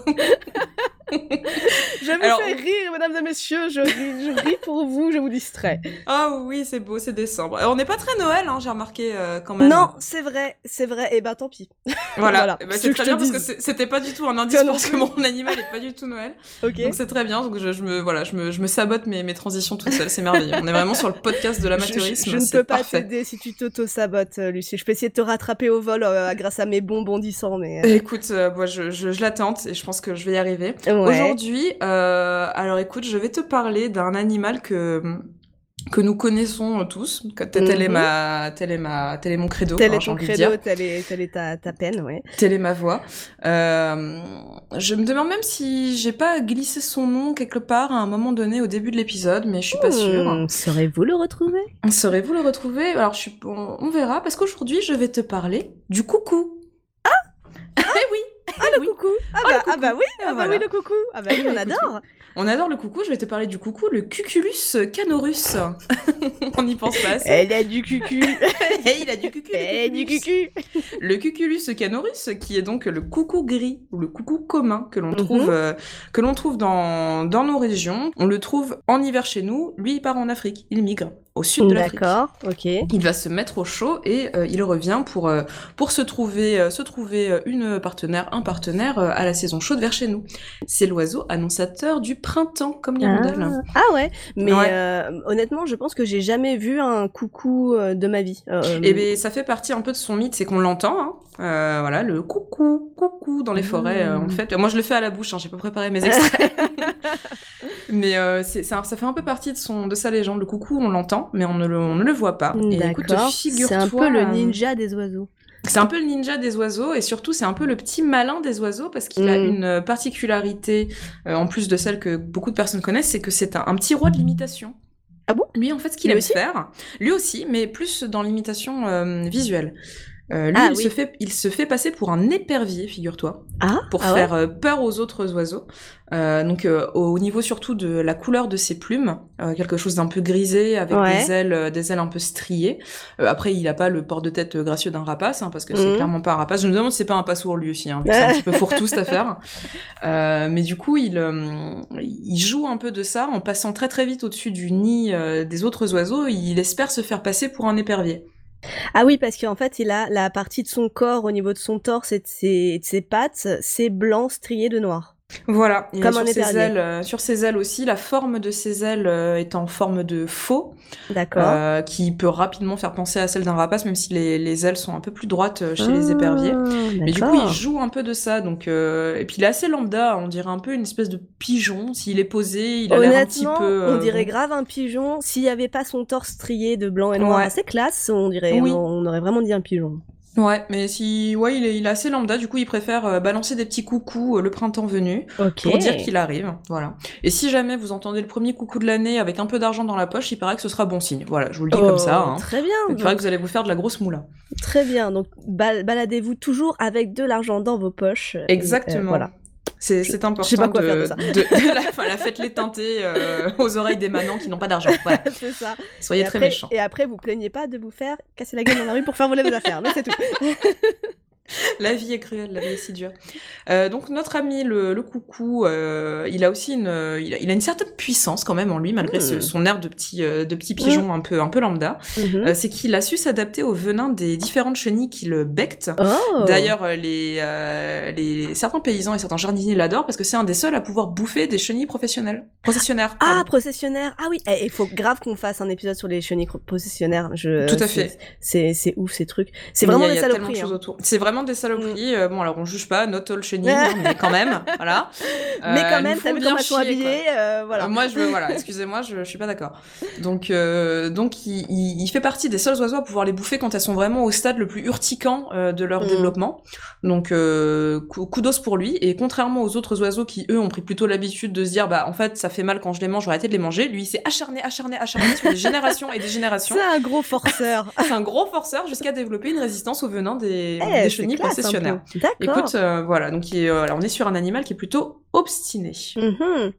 [SPEAKER 1] Je vous
[SPEAKER 2] Alors-
[SPEAKER 1] fais rire, mesdames et messieurs, je ris, je ris pour vous, je vous distrais.
[SPEAKER 2] Ah oui, c'est beau, c'est décembre. Euh, On n'est pas très Noël, hein, j'ai remarqué euh, quand même.
[SPEAKER 1] Non, c'est vrai, c'est vrai, et ben tant pis.
[SPEAKER 2] Voilà,
[SPEAKER 1] Voilà.
[SPEAKER 2] Ben,
[SPEAKER 1] C'est
[SPEAKER 2] très bien parce que c'était pas du tout un indice parce que mon animal est pas du tout Noël.
[SPEAKER 1] Ok.
[SPEAKER 2] Donc c'est très bien, donc je, je me voilà, je me, je me sabote mes, mes transitions toute seule, c'est merveilleux. On est vraiment sur le podcast de l'amateurisme,
[SPEAKER 1] je- je ne peux pas t'aider si tu t'auto-sabotes, euh, Lucie. Je peux essayer de te rattraper au vol euh, grâce à mes bons bondissants, mais... euh,
[SPEAKER 2] Écoute, euh, moi je, je, je l'attente et je pense que je vais y arriver.
[SPEAKER 1] ouais.
[SPEAKER 2] Aujourd'hui, alors écoute, je vais te parler d'un animal que que nous connaissons tous. Que- Tel est
[SPEAKER 1] Mhm.
[SPEAKER 2] ma, tel est ma, tel est mon credo.
[SPEAKER 1] Tel
[SPEAKER 2] hein,
[SPEAKER 1] est ton credo, telle est, telle est ta, ta peine, ouais.
[SPEAKER 2] Telle est ma voix. Euh, je me demande même si j'ai pas glissé son nom quelque part à un moment donné au début de l'épisode, mais je suis pas sûre.
[SPEAKER 1] Hmm, Saurez-vous le retrouver?
[SPEAKER 2] Saurez-vous le retrouver? Alors je suis, on, on verra parce qu'aujourd'hui je vais te parler du coucou. Ah Eh oui.
[SPEAKER 1] Ah, le
[SPEAKER 2] oui.
[SPEAKER 1] coucou ah
[SPEAKER 2] Oh, le
[SPEAKER 1] bah, ah
[SPEAKER 2] coucou.
[SPEAKER 1] bah oui, ah bah
[SPEAKER 2] Voilà.
[SPEAKER 1] oui, le coucou Ah bah oui, on adore
[SPEAKER 2] On adore le coucou. Je vais te parler du coucou, le Cuculus canorus. on n'y pense pas assez.
[SPEAKER 1] Elle a du cucu
[SPEAKER 2] il a du cucu. le
[SPEAKER 1] Elle a du cucu
[SPEAKER 2] Le Cuculus canorus, qui est donc le coucou gris ou le coucou commun que l'on
[SPEAKER 1] Mhm.
[SPEAKER 2] trouve euh, que l'on trouve dans dans nos régions. On le trouve en hiver chez nous. Lui, il part en Afrique. Il migre au sud de l'Afrique.
[SPEAKER 1] D'accord, ok.
[SPEAKER 2] Il va se mettre au chaud et euh, il revient pour euh, pour se trouver euh, se trouver une partenaire un partenaire euh, à la saison chaude vers chez nous. C'est l'oiseau annonçateur du printemps comme l'hirondelle.
[SPEAKER 1] Ah, ah ouais, mais
[SPEAKER 2] Ouais.
[SPEAKER 1] euh, honnêtement, je pense que j'ai jamais vu un coucou euh, de ma vie. Euh,
[SPEAKER 2] Et ben ça fait partie un peu de son mythe, c'est qu'on l'entend, hein. Euh, voilà, le coucou, coucou dans les forêts. euh, en
[SPEAKER 1] Mmh.
[SPEAKER 2] fait, moi je le fais à la bouche, hein, j'ai pas préparé mes extraits, mais euh, c'est ça, ça fait un peu partie de son de sa légende. Le coucou, on l'entend, mais on ne le, on ne le voit pas. Et écoute,
[SPEAKER 1] D'accord,
[SPEAKER 2] figure-toi,
[SPEAKER 1] c'est un peu le
[SPEAKER 2] euh,
[SPEAKER 1] ninja des oiseaux.
[SPEAKER 2] C'est un peu le ninja des oiseaux et surtout c'est un peu le petit malin des oiseaux parce qu'il a
[SPEAKER 1] Mm.
[SPEAKER 2] une euh, particularité euh, en plus de celle que beaucoup de personnes connaissent, c'est que c'est un, un petit roi de l'imitation.
[SPEAKER 1] Ah bon?
[SPEAKER 2] Lui en fait ce qu'il aime faire, lui aussi, mais plus dans l'imitation euh, visuelle. Euh, lui,
[SPEAKER 1] Ah,
[SPEAKER 2] il,
[SPEAKER 1] oui.
[SPEAKER 2] se fait, il se fait passer pour un épervier, figure-toi,
[SPEAKER 1] Ah,
[SPEAKER 2] pour
[SPEAKER 1] ah
[SPEAKER 2] faire euh, peur aux autres oiseaux. Euh, donc euh, au niveau surtout de la couleur de ses plumes, euh, quelque chose d'un peu grisé avec
[SPEAKER 1] Ouais.
[SPEAKER 2] des ailes, euh, des ailes un peu striées. Euh, après, il a pas le port de tête gracieux d'un rapace, hein, parce que c'est
[SPEAKER 1] Mhm.
[SPEAKER 2] clairement pas un rapace. Je me demande si c'est pas un passour lui aussi, hein, c'est un petit peu fourre-tout cette affaire. Euh, mais du coup, il, euh, il joue un peu de ça en passant très très vite au-dessus du nid des autres oiseaux. Il espère se faire passer pour un épervier.
[SPEAKER 1] Ah oui, parce qu'en fait, il a la partie de son corps au niveau de son torse et de ses, de ses pattes, c'est blanc strié de noir.
[SPEAKER 2] Voilà, et
[SPEAKER 1] Comme
[SPEAKER 2] sur ses ailes, euh, sur ses ailes aussi, la forme de ses ailes euh, est en forme de faux, euh, qui peut rapidement faire penser à celle d'un rapace, même si les, les ailes sont un peu plus droites chez les éperviers.
[SPEAKER 1] Ah,
[SPEAKER 2] Mais du coup, il joue un peu de ça, donc et puis il est assez lambda, on dirait un peu une espèce de pigeon. S'il est posé, il a l'air un petit peu.
[SPEAKER 1] on dirait grave un pigeon. S'il y avait pas son torse strié de blanc et noir
[SPEAKER 2] Ouais.
[SPEAKER 1] assez classe, on dirait,
[SPEAKER 2] Oui.
[SPEAKER 1] on, on aurait vraiment dit un pigeon.
[SPEAKER 2] Ouais, mais si, ouais, il est, il est assez lambda. Du coup, il préfère euh, balancer des petits coucous euh, le printemps venu pour dire qu'il arrive. Voilà. Et si jamais vous entendez le premier coucou de l'année avec un peu d'argent dans la poche, il paraît que ce sera bon signe. Voilà, je vous le dis comme ça.
[SPEAKER 1] Oh,
[SPEAKER 2] Hein.
[SPEAKER 1] Très bien.
[SPEAKER 2] Il paraît que vous allez vous faire de la grosse moula.
[SPEAKER 1] Très bien. Donc, bal- baladez-vous toujours avec de l'argent dans vos poches. Euh,
[SPEAKER 2] Exactement.
[SPEAKER 1] voilà.
[SPEAKER 2] C'est, important
[SPEAKER 1] je sais pas quoi
[SPEAKER 2] de,
[SPEAKER 1] faire de ça.
[SPEAKER 2] de- de la, enfin, la fête les teinter euh, aux oreilles des manants qui n'ont pas d'argent. Voilà.
[SPEAKER 1] c'est ça.
[SPEAKER 2] Soyez
[SPEAKER 1] et
[SPEAKER 2] très
[SPEAKER 1] après,
[SPEAKER 2] méchants.
[SPEAKER 1] Et après, vous plaignez pas de vous faire casser la gueule dans la rue pour faire voler vos affaires. Mais c'est tout.
[SPEAKER 2] La vie est cruelle, la vie est si dure. Euh, donc notre ami le, le coucou, euh, il a aussi une, euh, il a, il a une certaine puissance quand même en lui, malgré ce-
[SPEAKER 1] Mm.
[SPEAKER 2] son air de petit, de petit pigeon un peu, un peu lambda.
[SPEAKER 1] Mhm.
[SPEAKER 2] C'est qu'il a su s'adapter au venin des différentes chenilles qui le bectent.
[SPEAKER 1] Oh.
[SPEAKER 2] D'ailleurs, les, les, certains paysans et certains jardiniers l'adorent parce que c'est un des seuls à pouvoir bouffer des chenilles professionnelles. Processionnaires.
[SPEAKER 1] Ah,
[SPEAKER 2] pardon.
[SPEAKER 1] processionnaire. Ah oui, Eh, il faut grave qu'on fasse un épisode sur les chenilles processionnaires. Je,
[SPEAKER 2] Tout à fait.
[SPEAKER 1] C'est ouf ces trucs. C'est vraiment
[SPEAKER 2] y a-
[SPEAKER 1] des
[SPEAKER 2] il y a tellement de
[SPEAKER 1] saloperies.
[SPEAKER 2] choses
[SPEAKER 1] hein.
[SPEAKER 2] autour. C'est vraiment des saloperies. euh, bon, alors on juge pas, not all chenilles, hein, mais quand même, voilà.
[SPEAKER 1] Mais
[SPEAKER 2] Euh,
[SPEAKER 1] quand
[SPEAKER 2] elles
[SPEAKER 1] même, t'as vu
[SPEAKER 2] bien
[SPEAKER 1] comment elles sont
[SPEAKER 2] chier, quoi.
[SPEAKER 1] habillées, euh, voilà.
[SPEAKER 2] Euh, moi, je voilà, excusez-moi, je, je suis pas d'accord. Donc, euh, donc, il, il, il fait partie des seuls oiseaux à pouvoir les bouffer quand elles sont vraiment au stade le plus urticant euh, de leur
[SPEAKER 1] Mm.
[SPEAKER 2] développement. Donc, euh, kudos pour lui. Et contrairement aux autres oiseaux qui eux ont pris plutôt l'habitude de se dire, bah en fait, ça fait mal quand je les mange, je vais arrêter de les manger. Lui, il s'est acharné, acharné, acharné sur des générations et des générations.
[SPEAKER 1] C'est un gros forceur.
[SPEAKER 2] C'est un gros forceur jusqu'à développer une résistance au venin des,
[SPEAKER 1] Eh,
[SPEAKER 2] des
[SPEAKER 1] c'est
[SPEAKER 2] chenilles processionnaires.
[SPEAKER 1] peu. D'accord.
[SPEAKER 2] Écoute, euh, voilà, donc il est- euh, alors, on est sur un animal qui est plutôt obstiné.
[SPEAKER 1] Mhm.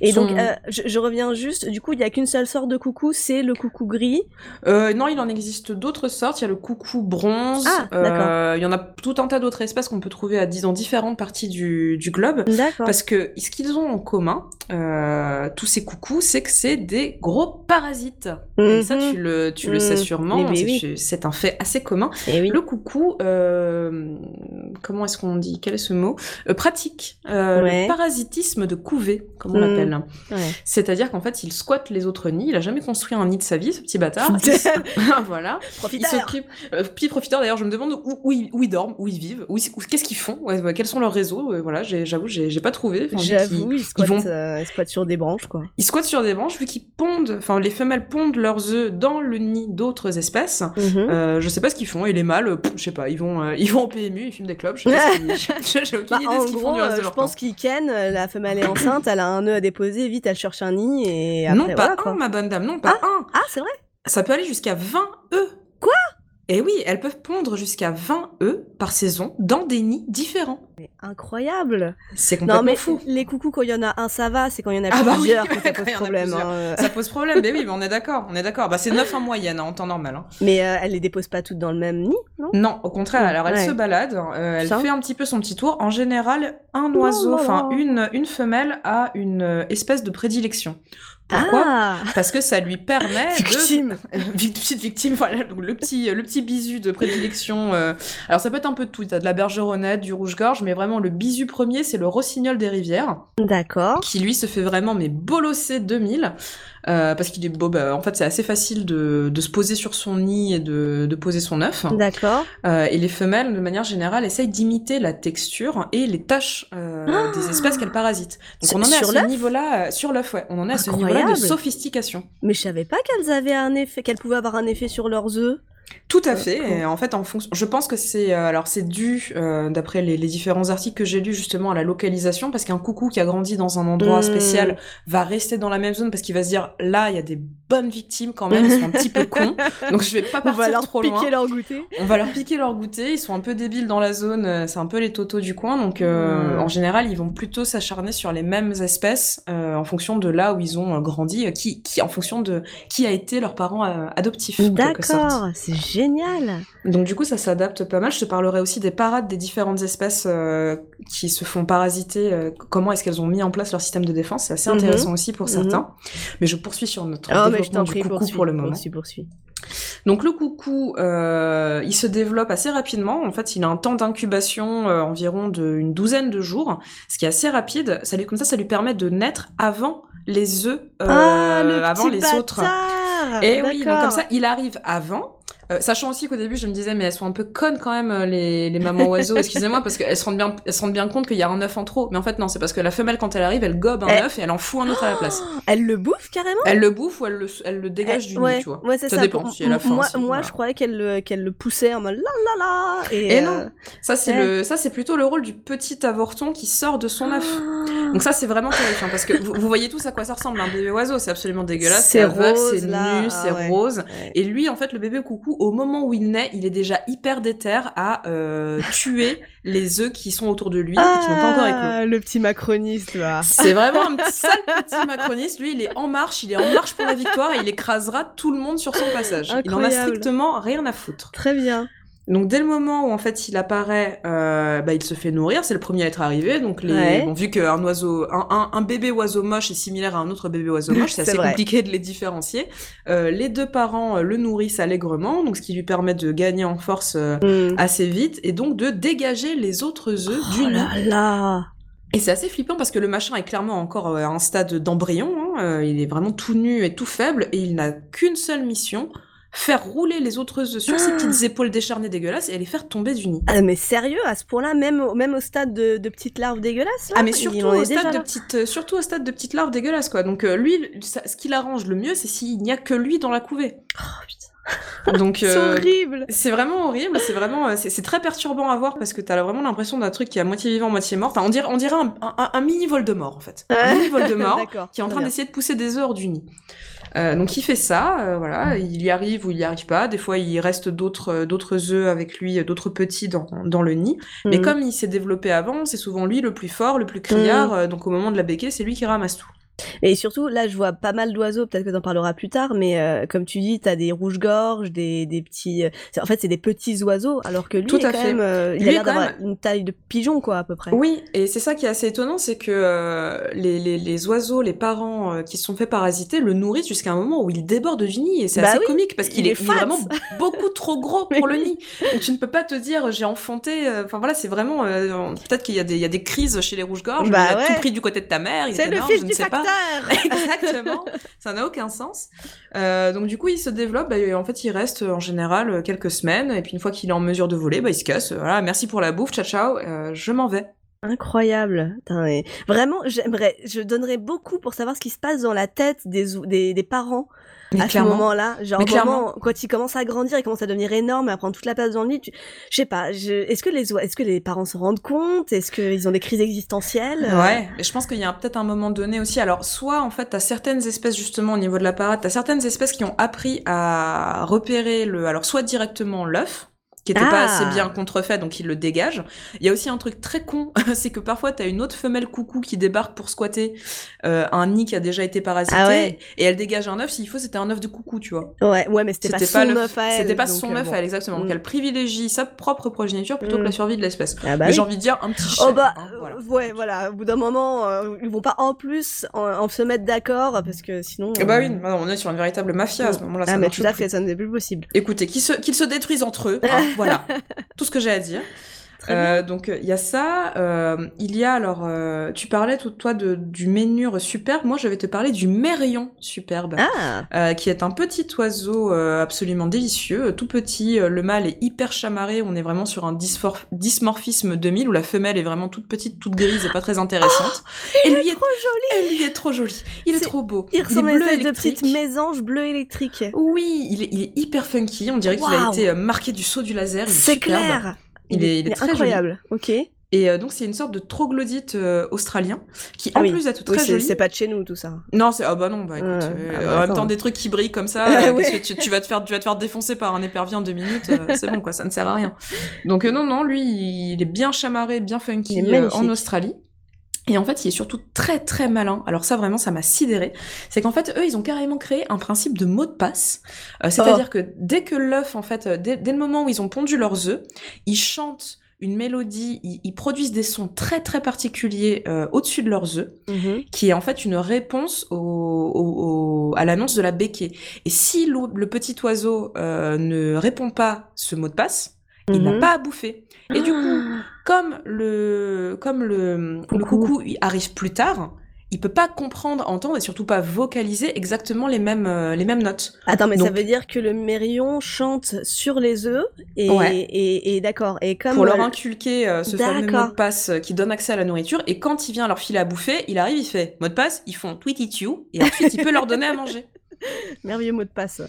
[SPEAKER 1] Et
[SPEAKER 2] Son-
[SPEAKER 1] donc, euh, je, je reviens juste, du coup, il y a qu'une seule sorte de coucou, c'est le coucou gris.
[SPEAKER 2] Euh, non, il en existe d'autres sortes. Il y a le coucou bronze.
[SPEAKER 1] Ah,
[SPEAKER 2] Euh, il y en a tout un tas d'autres espèces qu'on peut trouver à, dans différentes parties du, du globe.
[SPEAKER 1] D'accord.
[SPEAKER 2] Parce que ce qu'ils ont en commun, euh, tous ces coucous, c'est que c'est des gros parasites. Et ça,
[SPEAKER 1] Mhm.
[SPEAKER 2] tu le, tu le
[SPEAKER 1] Mhm.
[SPEAKER 2] sais sûrement.
[SPEAKER 1] Eh ben
[SPEAKER 2] c'est-
[SPEAKER 1] oui.
[SPEAKER 2] C'est un fait assez commun.
[SPEAKER 1] Et oui.
[SPEAKER 2] Le coucou, comment est-ce qu'on dit? Quel est ce mot? Pratique
[SPEAKER 1] Ouais.
[SPEAKER 2] le parasitisme de couvée, comme on
[SPEAKER 1] Mhm. Ouais.
[SPEAKER 2] C'est-à-dire qu'en fait, il squatte les autres nids. Il a jamais construit un nid de sa vie, ce petit bâtard. Voilà. Il
[SPEAKER 1] Profiteur.
[SPEAKER 2] s'occupe. Euh, petit profiteur. D'ailleurs, je me demande où, où, ils, où ils dorment, où ils vivent, où, qu'est-ce qu'ils font, ouais, quels sont leurs réseaux. euh, voilà, j'avoue, j'ai pas trouvé. Enfin,
[SPEAKER 1] J'avoue, ils squattent,
[SPEAKER 2] vont-
[SPEAKER 1] euh, ils squattent sur des branches, quoi.
[SPEAKER 2] Ils squattent sur des branches vu qu'ils pondent. Enfin, les femelles pondent leurs œufs dans le nid d'autres espèces.
[SPEAKER 1] Mhm.
[SPEAKER 2] Euh, je sais pas ce qu'ils font et les mâles, je sais pas, ils vont, ils vont au PMU, ils fument des clubs. Je sais pas ce qu'ils-
[SPEAKER 1] Bah, en gros, je pense qu'ils ken, la femelle est enceinte, elle a un œuf déposer, vite elle cherche un nid et après
[SPEAKER 2] non, pas
[SPEAKER 1] voilà
[SPEAKER 2] un,
[SPEAKER 1] quoi.
[SPEAKER 2] ma bonne dame, non, pas un.
[SPEAKER 1] Ah, c'est vrai
[SPEAKER 2] Ça peut aller jusqu'à 20 œufs.
[SPEAKER 1] Quoi?
[SPEAKER 2] Et oui, elles peuvent pondre jusqu'à 20 œufs par saison dans des nids différents.
[SPEAKER 1] Mais incroyable
[SPEAKER 2] C'est complètement
[SPEAKER 1] Non mais
[SPEAKER 2] fou.
[SPEAKER 1] les coucous quand il y en a un ça va, c'est quand il y en a
[SPEAKER 2] Ah bah oui,
[SPEAKER 1] plusieurs que ça pose problème. hein.
[SPEAKER 2] Ça pose problème, mais oui, mais on est d'accord, on est d'accord. Bah, c'est 9 en moyenne, hein, en temps normal. hein.
[SPEAKER 1] Mais euh, elle les dépose pas toutes dans le même nid, non?
[SPEAKER 2] Non, au contraire, alors elle
[SPEAKER 1] Ouais.
[SPEAKER 2] se balade, euh, elle
[SPEAKER 1] Ça.
[SPEAKER 2] fait un petit peu son petit tour. En général, un
[SPEAKER 1] Oh
[SPEAKER 2] oiseau, enfin une femelle a une euh, espèce de prédilection. Pourquoi?
[SPEAKER 1] Ah.
[SPEAKER 2] Parce que ça lui permet de...
[SPEAKER 1] Victime.
[SPEAKER 2] Petite victime, voilà, donc le petit, le petit bisu de prédilection. euh, Alors ça peut être un peu de tout, t'as de la bergeronnette, du rouge-gorge, mais vraiment le bisu premier, c'est le rossignol des rivières,
[SPEAKER 1] D'accord.
[SPEAKER 2] qui lui se fait vraiment mais bolosser 2000, euh, parce qu'il est beau, bah, en fait c'est assez facile de, de se poser sur son nid et de, de poser son œuf.
[SPEAKER 1] D'accord.
[SPEAKER 2] Euh, et les femelles, de manière générale, essayent d'imiter la texture et les taches euh,
[SPEAKER 1] Ah
[SPEAKER 2] des espèces qu'elles parasitent. Donc on en est à ce niveau-là, euh, sur l'œuf, ouais, on en est à ce niveau-là de sophistication.
[SPEAKER 1] Mais je savais pas qu'elles avaient un effet, qu'elles pouvaient avoir un effet sur leurs œufs.
[SPEAKER 2] Tout à fait.
[SPEAKER 1] cool.
[SPEAKER 2] Et en fait, en fonction, je pense que c'est euh, alors c'est dû, euh, d'après les, les différents articles que j'ai lus justement à la localisation, parce qu'un coucou qui a grandi dans un endroit
[SPEAKER 1] Mm.
[SPEAKER 2] spécial va rester dans la même zone parce qu'il va se dire là il y a des bonnes victimes quand même, ils sont un petit peu cons, donc je vais pas
[SPEAKER 1] On va
[SPEAKER 2] partir
[SPEAKER 1] leur
[SPEAKER 2] trop
[SPEAKER 1] piquer
[SPEAKER 2] loin.
[SPEAKER 1] leur goûter.
[SPEAKER 2] On va leur piquer leur goûter, ils sont un peu débiles dans la zone, euh, c'est un peu les totos du coin, donc euh,
[SPEAKER 1] Mm.
[SPEAKER 2] en général ils vont plutôt s'acharner sur les mêmes espèces euh, en fonction de là où ils ont euh, grandi, euh, qui, qui en fonction de qui a été leurs parents euh, adoptifs.
[SPEAKER 1] D'accord, c'est génial.
[SPEAKER 2] Donc du coup, ça s'adapte pas mal. Je te parlerai aussi des parades des différentes espèces euh, qui se font parasiter. euh, comment est-ce qu'elles ont mis en place leur système de défense C'est assez
[SPEAKER 1] Mhm.
[SPEAKER 2] intéressant aussi pour
[SPEAKER 1] Mhm.
[SPEAKER 2] certains. Mais je poursuis sur notre
[SPEAKER 1] Oh, mais je
[SPEAKER 2] développement
[SPEAKER 1] t'en
[SPEAKER 2] du
[SPEAKER 1] prie,
[SPEAKER 2] coucou
[SPEAKER 1] poursuis,
[SPEAKER 2] pour le moment.
[SPEAKER 1] poursuis, poursuis.
[SPEAKER 2] Donc le coucou, euh, il se développe assez rapidement. En fait, il a un temps d'incubation euh, environ d'une douzaine de jours, ce qui est assez rapide. Ça lui, comme ça, ça lui permet de naître avant les œufs, euh,
[SPEAKER 1] ah, le
[SPEAKER 2] avant
[SPEAKER 1] petit
[SPEAKER 2] les autres.
[SPEAKER 1] bâtard
[SPEAKER 2] Et oui, donc comme ça, il arrive avant. Euh, sachant aussi qu'au début, je me disais, mais elles sont un peu connes quand même, euh, les, les mamans oiseaux, excusez-moi, parce qu'elles se rendent bien, elles se rendent bien compte qu'il y a un œuf en trop. Mais en fait, non, c'est parce que la femelle, quand elle arrive, elle gobe un
[SPEAKER 1] Eh.
[SPEAKER 2] œuf et elle en fout un autre à la place.
[SPEAKER 1] Elle le bouffe carrément?
[SPEAKER 2] Elle le bouffe ou elle le, elle le dégage du
[SPEAKER 1] Eh, ouais,
[SPEAKER 2] nid, tu vois.
[SPEAKER 1] Ouais, c'est
[SPEAKER 2] Ça
[SPEAKER 1] ça.
[SPEAKER 2] dépend si elle a faim,
[SPEAKER 1] Moi,
[SPEAKER 2] si-
[SPEAKER 1] moi
[SPEAKER 2] voilà.
[SPEAKER 1] je croyais qu'elle le, qu'elle le poussait en mode la la la. Et,
[SPEAKER 2] Et
[SPEAKER 1] euh,
[SPEAKER 2] non, ça c'est le, ça c'est plutôt le rôle du petit avorton qui sort de son œuf.
[SPEAKER 1] Ah.
[SPEAKER 2] Donc ça c'est vraiment terrifiant parce que vous, vous voyez tous à quoi ça ressemble un bébé oiseau, c'est absolument dégueulasse,
[SPEAKER 1] C'est rose,
[SPEAKER 2] c'est nu,
[SPEAKER 1] ah
[SPEAKER 2] c'est
[SPEAKER 1] ouais.
[SPEAKER 2] rose. Et lui, en fait, le bébé coucou, au moment où il naît, il est déjà hyper déter à euh, tuer les œufs qui sont autour de lui et qui n'ont pas encore éclos.
[SPEAKER 1] Ah, le petit macroniste là.
[SPEAKER 2] C'est vraiment un petit sale petit macroniste. Lui, il est en marche, il est en marche pour la victoire et il écrasera tout le monde sur son passage. Il en a
[SPEAKER 1] Incroyable.
[SPEAKER 2] strictement rien à foutre.
[SPEAKER 1] Très bien.
[SPEAKER 2] Donc dès le moment où en fait il apparaît, euh, bah, il se fait nourrir. C'est le premier à être arrivé. Donc les,
[SPEAKER 1] Ouais.
[SPEAKER 2] bon, vu qu'un oiseau, un, un, un bébé oiseau moche est similaire à un autre bébé oiseau moche, c'est assez
[SPEAKER 1] vrai.
[SPEAKER 2] compliqué de les différencier. Euh, les deux parents euh, le nourrissent allègrement, donc ce qui lui permet de gagner en force euh,
[SPEAKER 1] Hmm.
[SPEAKER 2] assez vite et donc de dégager les autres œufs du
[SPEAKER 1] Oh
[SPEAKER 2] nid.
[SPEAKER 1] là là.
[SPEAKER 2] Et c'est assez flippant parce que le machin est clairement encore à un stade d'embryon. hein. Il est vraiment tout nu et tout faible et il n'a qu'une seule mission faire rouler les autres œufs sur ses
[SPEAKER 1] Ah.
[SPEAKER 2] petites épaules décharnées dégueulasses et les faire tomber du nid.
[SPEAKER 1] Ah, mais sérieux, à ce point-là, même, au- même au stade de, de petites larves dégueulasses là,
[SPEAKER 2] Ah mais surtout au, stade de
[SPEAKER 1] là.
[SPEAKER 2] petite, euh, surtout au stade de petite larve dégueulasse quoi. Donc euh, lui, ça- ce qui l'arrange le mieux, c'est s'il n'y a que lui dans la couvée.
[SPEAKER 1] Oh, putain.
[SPEAKER 2] Donc
[SPEAKER 1] C'est
[SPEAKER 2] euh,
[SPEAKER 1] horrible.
[SPEAKER 2] c'est vraiment horrible, c'est vraiment, c'est très perturbant à voir parce que t'as vraiment l'impression d'un truc qui est à moitié vivant, moitié mort. Enfin, on dirait, on dirait un, un, un mini Voldemort en fait, un mini Voldemort
[SPEAKER 1] D'accord.
[SPEAKER 2] qui est en train d'essayer de pousser des œufs hors du nid. Euh, donc il fait ça, euh, voilà, il y arrive ou il y arrive pas. Des fois, il reste d'autres euh, d'autres œufs avec lui, euh, d'autres petits dans, dans le nid. Mais
[SPEAKER 1] Hmm.
[SPEAKER 2] comme il s'est développé avant, c'est souvent lui le plus fort, le plus criard. euh, donc au moment de la béquée, c'est lui qui ramasse tout.
[SPEAKER 1] Et surtout, là, je vois pas mal d'oiseaux, peut-être que t'en parleras plus tard, mais euh, comme tu dis, t'as des rouges-gorges, des, des petits... euh, en fait, c'est des petits oiseaux, alors que lui,
[SPEAKER 2] Tout
[SPEAKER 1] est
[SPEAKER 2] à
[SPEAKER 1] quand
[SPEAKER 2] fait.
[SPEAKER 1] même, euh, il
[SPEAKER 2] Lui
[SPEAKER 1] a l'air
[SPEAKER 2] quand
[SPEAKER 1] d'avoir une taille de pigeon, quoi, à peu près.
[SPEAKER 2] Oui, et c'est ça qui est assez étonnant, c'est que euh, les, les, les oiseaux, les parents euh, qui se sont fait parasiter, le nourrissent jusqu'à un moment où il déborde du nid, et c'est
[SPEAKER 1] Bah
[SPEAKER 2] assez
[SPEAKER 1] oui,
[SPEAKER 2] comique, parce
[SPEAKER 1] il
[SPEAKER 2] qu'il
[SPEAKER 1] est
[SPEAKER 2] vraiment beaucoup trop gros pour le nid. Donc tu ne peux pas te dire, j'ai enfanté, euh, enfin voilà, c'est vraiment, euh, peut-être qu'il y, a des- il y a des crises chez les rouges-gorges,
[SPEAKER 1] Bah
[SPEAKER 2] il a
[SPEAKER 1] ouais.
[SPEAKER 2] tout pris du côté de ta mère, il
[SPEAKER 1] le
[SPEAKER 2] énorme,
[SPEAKER 1] fils
[SPEAKER 2] je ne sais pas. Exactement, ça n'a aucun sens. Euh, donc du coup, il se développe. bah, en fait, il reste euh, en général euh, quelques semaines, et puis une fois qu'il est en mesure de voler, bah, il se casse. Voilà, merci pour la bouffe, ciao ciao, euh, je m'en vais.
[SPEAKER 1] Incroyable. Vraiment, j'aimerais, je donnerais beaucoup pour savoir ce qui se passe dans la tête des, des, des parents à ce moment-là. Genre,
[SPEAKER 2] Mais clairement.
[SPEAKER 1] quand ils commencent à grandir, ils commencent à devenir énormes, à prendre toute la place dans le lit. tu- Je sais pas, je... est-ce que les, est-ce que les parents se rendent compte? Est-ce qu'ils ont des crises existentielles?
[SPEAKER 2] Ouais, mais je pense qu'il y a peut-être un moment donné aussi. Alors, soit en fait, t'as certaines espèces justement au niveau de la parade, t'as certaines espèces qui ont appris à repérer le, alors soit directement l'œuf qui était pas
[SPEAKER 1] Ah.
[SPEAKER 2] assez bien contrefait, donc ils le dégagent. Il y a aussi un truc très con, c'est que parfois t'as une autre femelle coucou qui débarque pour squatter euh, un nid qui a déjà été parasité,
[SPEAKER 1] Ah ouais.
[SPEAKER 2] et elle dégage un œuf. S'il faut, c'était un œuf de coucou, tu vois.
[SPEAKER 1] Ouais, ouais, mais c'était pas son œuf à elle.
[SPEAKER 2] C'était pas son
[SPEAKER 1] euh,
[SPEAKER 2] œuf à elle, exactement. Donc
[SPEAKER 1] Mm.
[SPEAKER 2] elle privilégie sa propre progéniture plutôt que
[SPEAKER 1] Mm.
[SPEAKER 2] la survie de l'espèce.
[SPEAKER 1] Ah bah oui.
[SPEAKER 2] j'ai envie de dire un petit chef.
[SPEAKER 1] Oh bah,
[SPEAKER 2] hein, voilà.
[SPEAKER 1] euh, ouais, voilà. Au bout d'un moment, euh, ils vont pas en plus en, en se mettre d'accord parce que sinon.
[SPEAKER 2] Ah bah
[SPEAKER 1] euh,
[SPEAKER 2] oui, non, on est sur une véritable mafia à ce moment-là.
[SPEAKER 1] Ah mais tout à fait, ça n'est plus possible.
[SPEAKER 2] Écoutez, qu'ils se, qu'ils se détruisent entre eux. hein, voilà, tout ce que j'ai à dire. Euh, donc il y a ça. euh, il y a alors, euh, tu parlais tout toi de, du ménure superbe. Moi, je vais te parler du mérion superbe.
[SPEAKER 1] Ah,
[SPEAKER 2] euh, qui est un petit oiseau euh, absolument délicieux, tout petit. euh, le mâle est hyper chamarré. On est vraiment sur un dysmorphisme 2000 où la femelle est vraiment toute petite, toute grise et pas très intéressante. et lui est
[SPEAKER 1] trop joli.
[SPEAKER 2] et lui est trop joli. Il est, trop beau.
[SPEAKER 1] Il ressemble à une de petite mésange bleu électrique.
[SPEAKER 2] Oui, il est, il est hyper funky. On dirait qu'il a été marqué du saut du laser. Il est
[SPEAKER 1] C'est clair.
[SPEAKER 2] Il est- il est très
[SPEAKER 1] incroyable. Ok.
[SPEAKER 2] Et euh, donc c'est une sorte de troglodyte euh, australien qui
[SPEAKER 1] Ah
[SPEAKER 2] en
[SPEAKER 1] oui.
[SPEAKER 2] plus d'être
[SPEAKER 1] Oui,
[SPEAKER 2] très joli.
[SPEAKER 1] c'est pas de chez nous tout ça.
[SPEAKER 2] Non, c'est ah bah non, bah écoute, euh,
[SPEAKER 1] Ah bah,
[SPEAKER 2] en même temps des trucs qui brillent comme ça,
[SPEAKER 1] ouais.
[SPEAKER 2] tu, tu vas te faire, tu vas te faire défoncer par un épervier en deux minutes, c'est bon quoi, ça ne sert à rien. Donc non non, lui il est bien chamarré, bien funky en Australie. Et en fait, il est surtout très très malin. Alors ça vraiment, ça m'a sidéré. C'est qu'en fait, eux, ils ont carrément créé un principe de mot de passe. Euh, C'est-à-dire
[SPEAKER 1] Oh.
[SPEAKER 2] que dès que l'œuf, en fait, euh, dès, dès le moment où ils ont pondu leurs œufs, ils chantent une mélodie, ils, ils produisent des sons très très particuliers euh, au-dessus de leurs œufs
[SPEAKER 1] Mhm.
[SPEAKER 2] qui est en fait une réponse au, au- au- à l'annonce de la béquée. Et si le petit oiseau euh, ne répond pas ce mot de passe, il n'a
[SPEAKER 1] Mhm.
[SPEAKER 2] pas à bouffer. Et du coup,
[SPEAKER 1] Ah.
[SPEAKER 2] comme le, comme le, le
[SPEAKER 1] Coucou.
[SPEAKER 2] coucou il arrive plus tard, il peut pas comprendre, entendre et surtout pas vocaliser exactement les mêmes, euh, les mêmes notes.
[SPEAKER 1] Attends, mais ça veut dire que le mérion chante sur les œufs et,
[SPEAKER 2] Ouais.
[SPEAKER 1] et, et d'accord. Et comme
[SPEAKER 2] pour leur inculquer euh, ce fameux mot de passe euh, qui donne accès à la nourriture. Et quand il vient leur filer à bouffer, il arrive, il fait mot de passe, ils font tweet it you, et ensuite il peut leur donner à manger.
[SPEAKER 1] merveilleux mot de passe.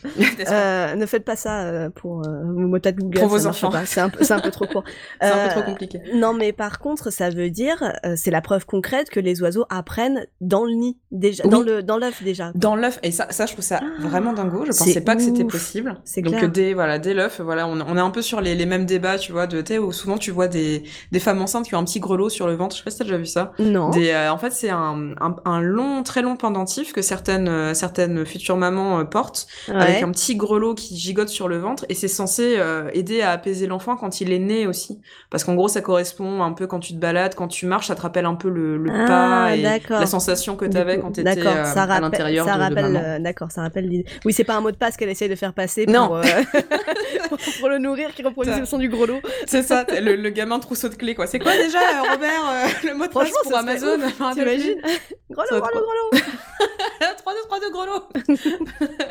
[SPEAKER 1] Euh, ne faites pas ça euh, pour euh, vos mots de Google.
[SPEAKER 2] Pour vos enfants.
[SPEAKER 1] C'est un, un peu trop court.
[SPEAKER 2] C'est un peu trop compliqué.
[SPEAKER 1] Non, mais par contre, ça veut dire, c'est la preuve concrète que les oiseaux apprennent dans le nid déjà,
[SPEAKER 2] Oui.
[SPEAKER 1] dans le dans l'œuf déjà.
[SPEAKER 2] Dans l'œuf, et ça, ça, je trouve ça
[SPEAKER 1] Ah,
[SPEAKER 2] vraiment dingo. Je pensais pas que c'était possible.
[SPEAKER 1] C'est
[SPEAKER 2] Donc
[SPEAKER 1] clair.
[SPEAKER 2] dès voilà, dès l'œuf, voilà, on, on est un peu sur les, les mêmes débats, tu vois, de où souvent tu vois des, des femmes enceintes qui ont un petit grelot sur le ventre. Je sais pas si t'as déjà vu ça.
[SPEAKER 1] Non.
[SPEAKER 2] Des, en fait, c'est un, un, un long, très long pendentif que certaines certaines futures mamans euh,
[SPEAKER 1] Ouais.
[SPEAKER 2] avec un petit grelot qui gigote sur le ventre et c'est censé euh, aider à apaiser l'enfant quand il est né aussi. Parce qu'en gros, ça correspond un peu quand tu te balades, quand tu marches, ça te rappelle un peu le, le
[SPEAKER 1] Ah,
[SPEAKER 2] pas et la sensation que
[SPEAKER 1] Du
[SPEAKER 2] t'avais
[SPEAKER 1] coup,
[SPEAKER 2] quand t'étais
[SPEAKER 1] d'accord,
[SPEAKER 2] euh,
[SPEAKER 1] ça
[SPEAKER 2] à l'intérieur
[SPEAKER 1] ça
[SPEAKER 2] de,
[SPEAKER 1] rappelle,
[SPEAKER 2] maman.
[SPEAKER 1] D'accord, ça rappelle l'idée. Oui, c'est pas un mot de passe qu'elle essaye de faire passer pour,
[SPEAKER 2] Non.
[SPEAKER 1] pour le nourrir qui reproduit le son du grelot.
[SPEAKER 2] C'est ça, le, le gamin trousseau de clés, quoi. C'est quoi déjà, Robert, le mot de passe pour Amazon?
[SPEAKER 1] T'imagines? Grelot, grelot, grelot
[SPEAKER 2] 3 2 3 2 grelot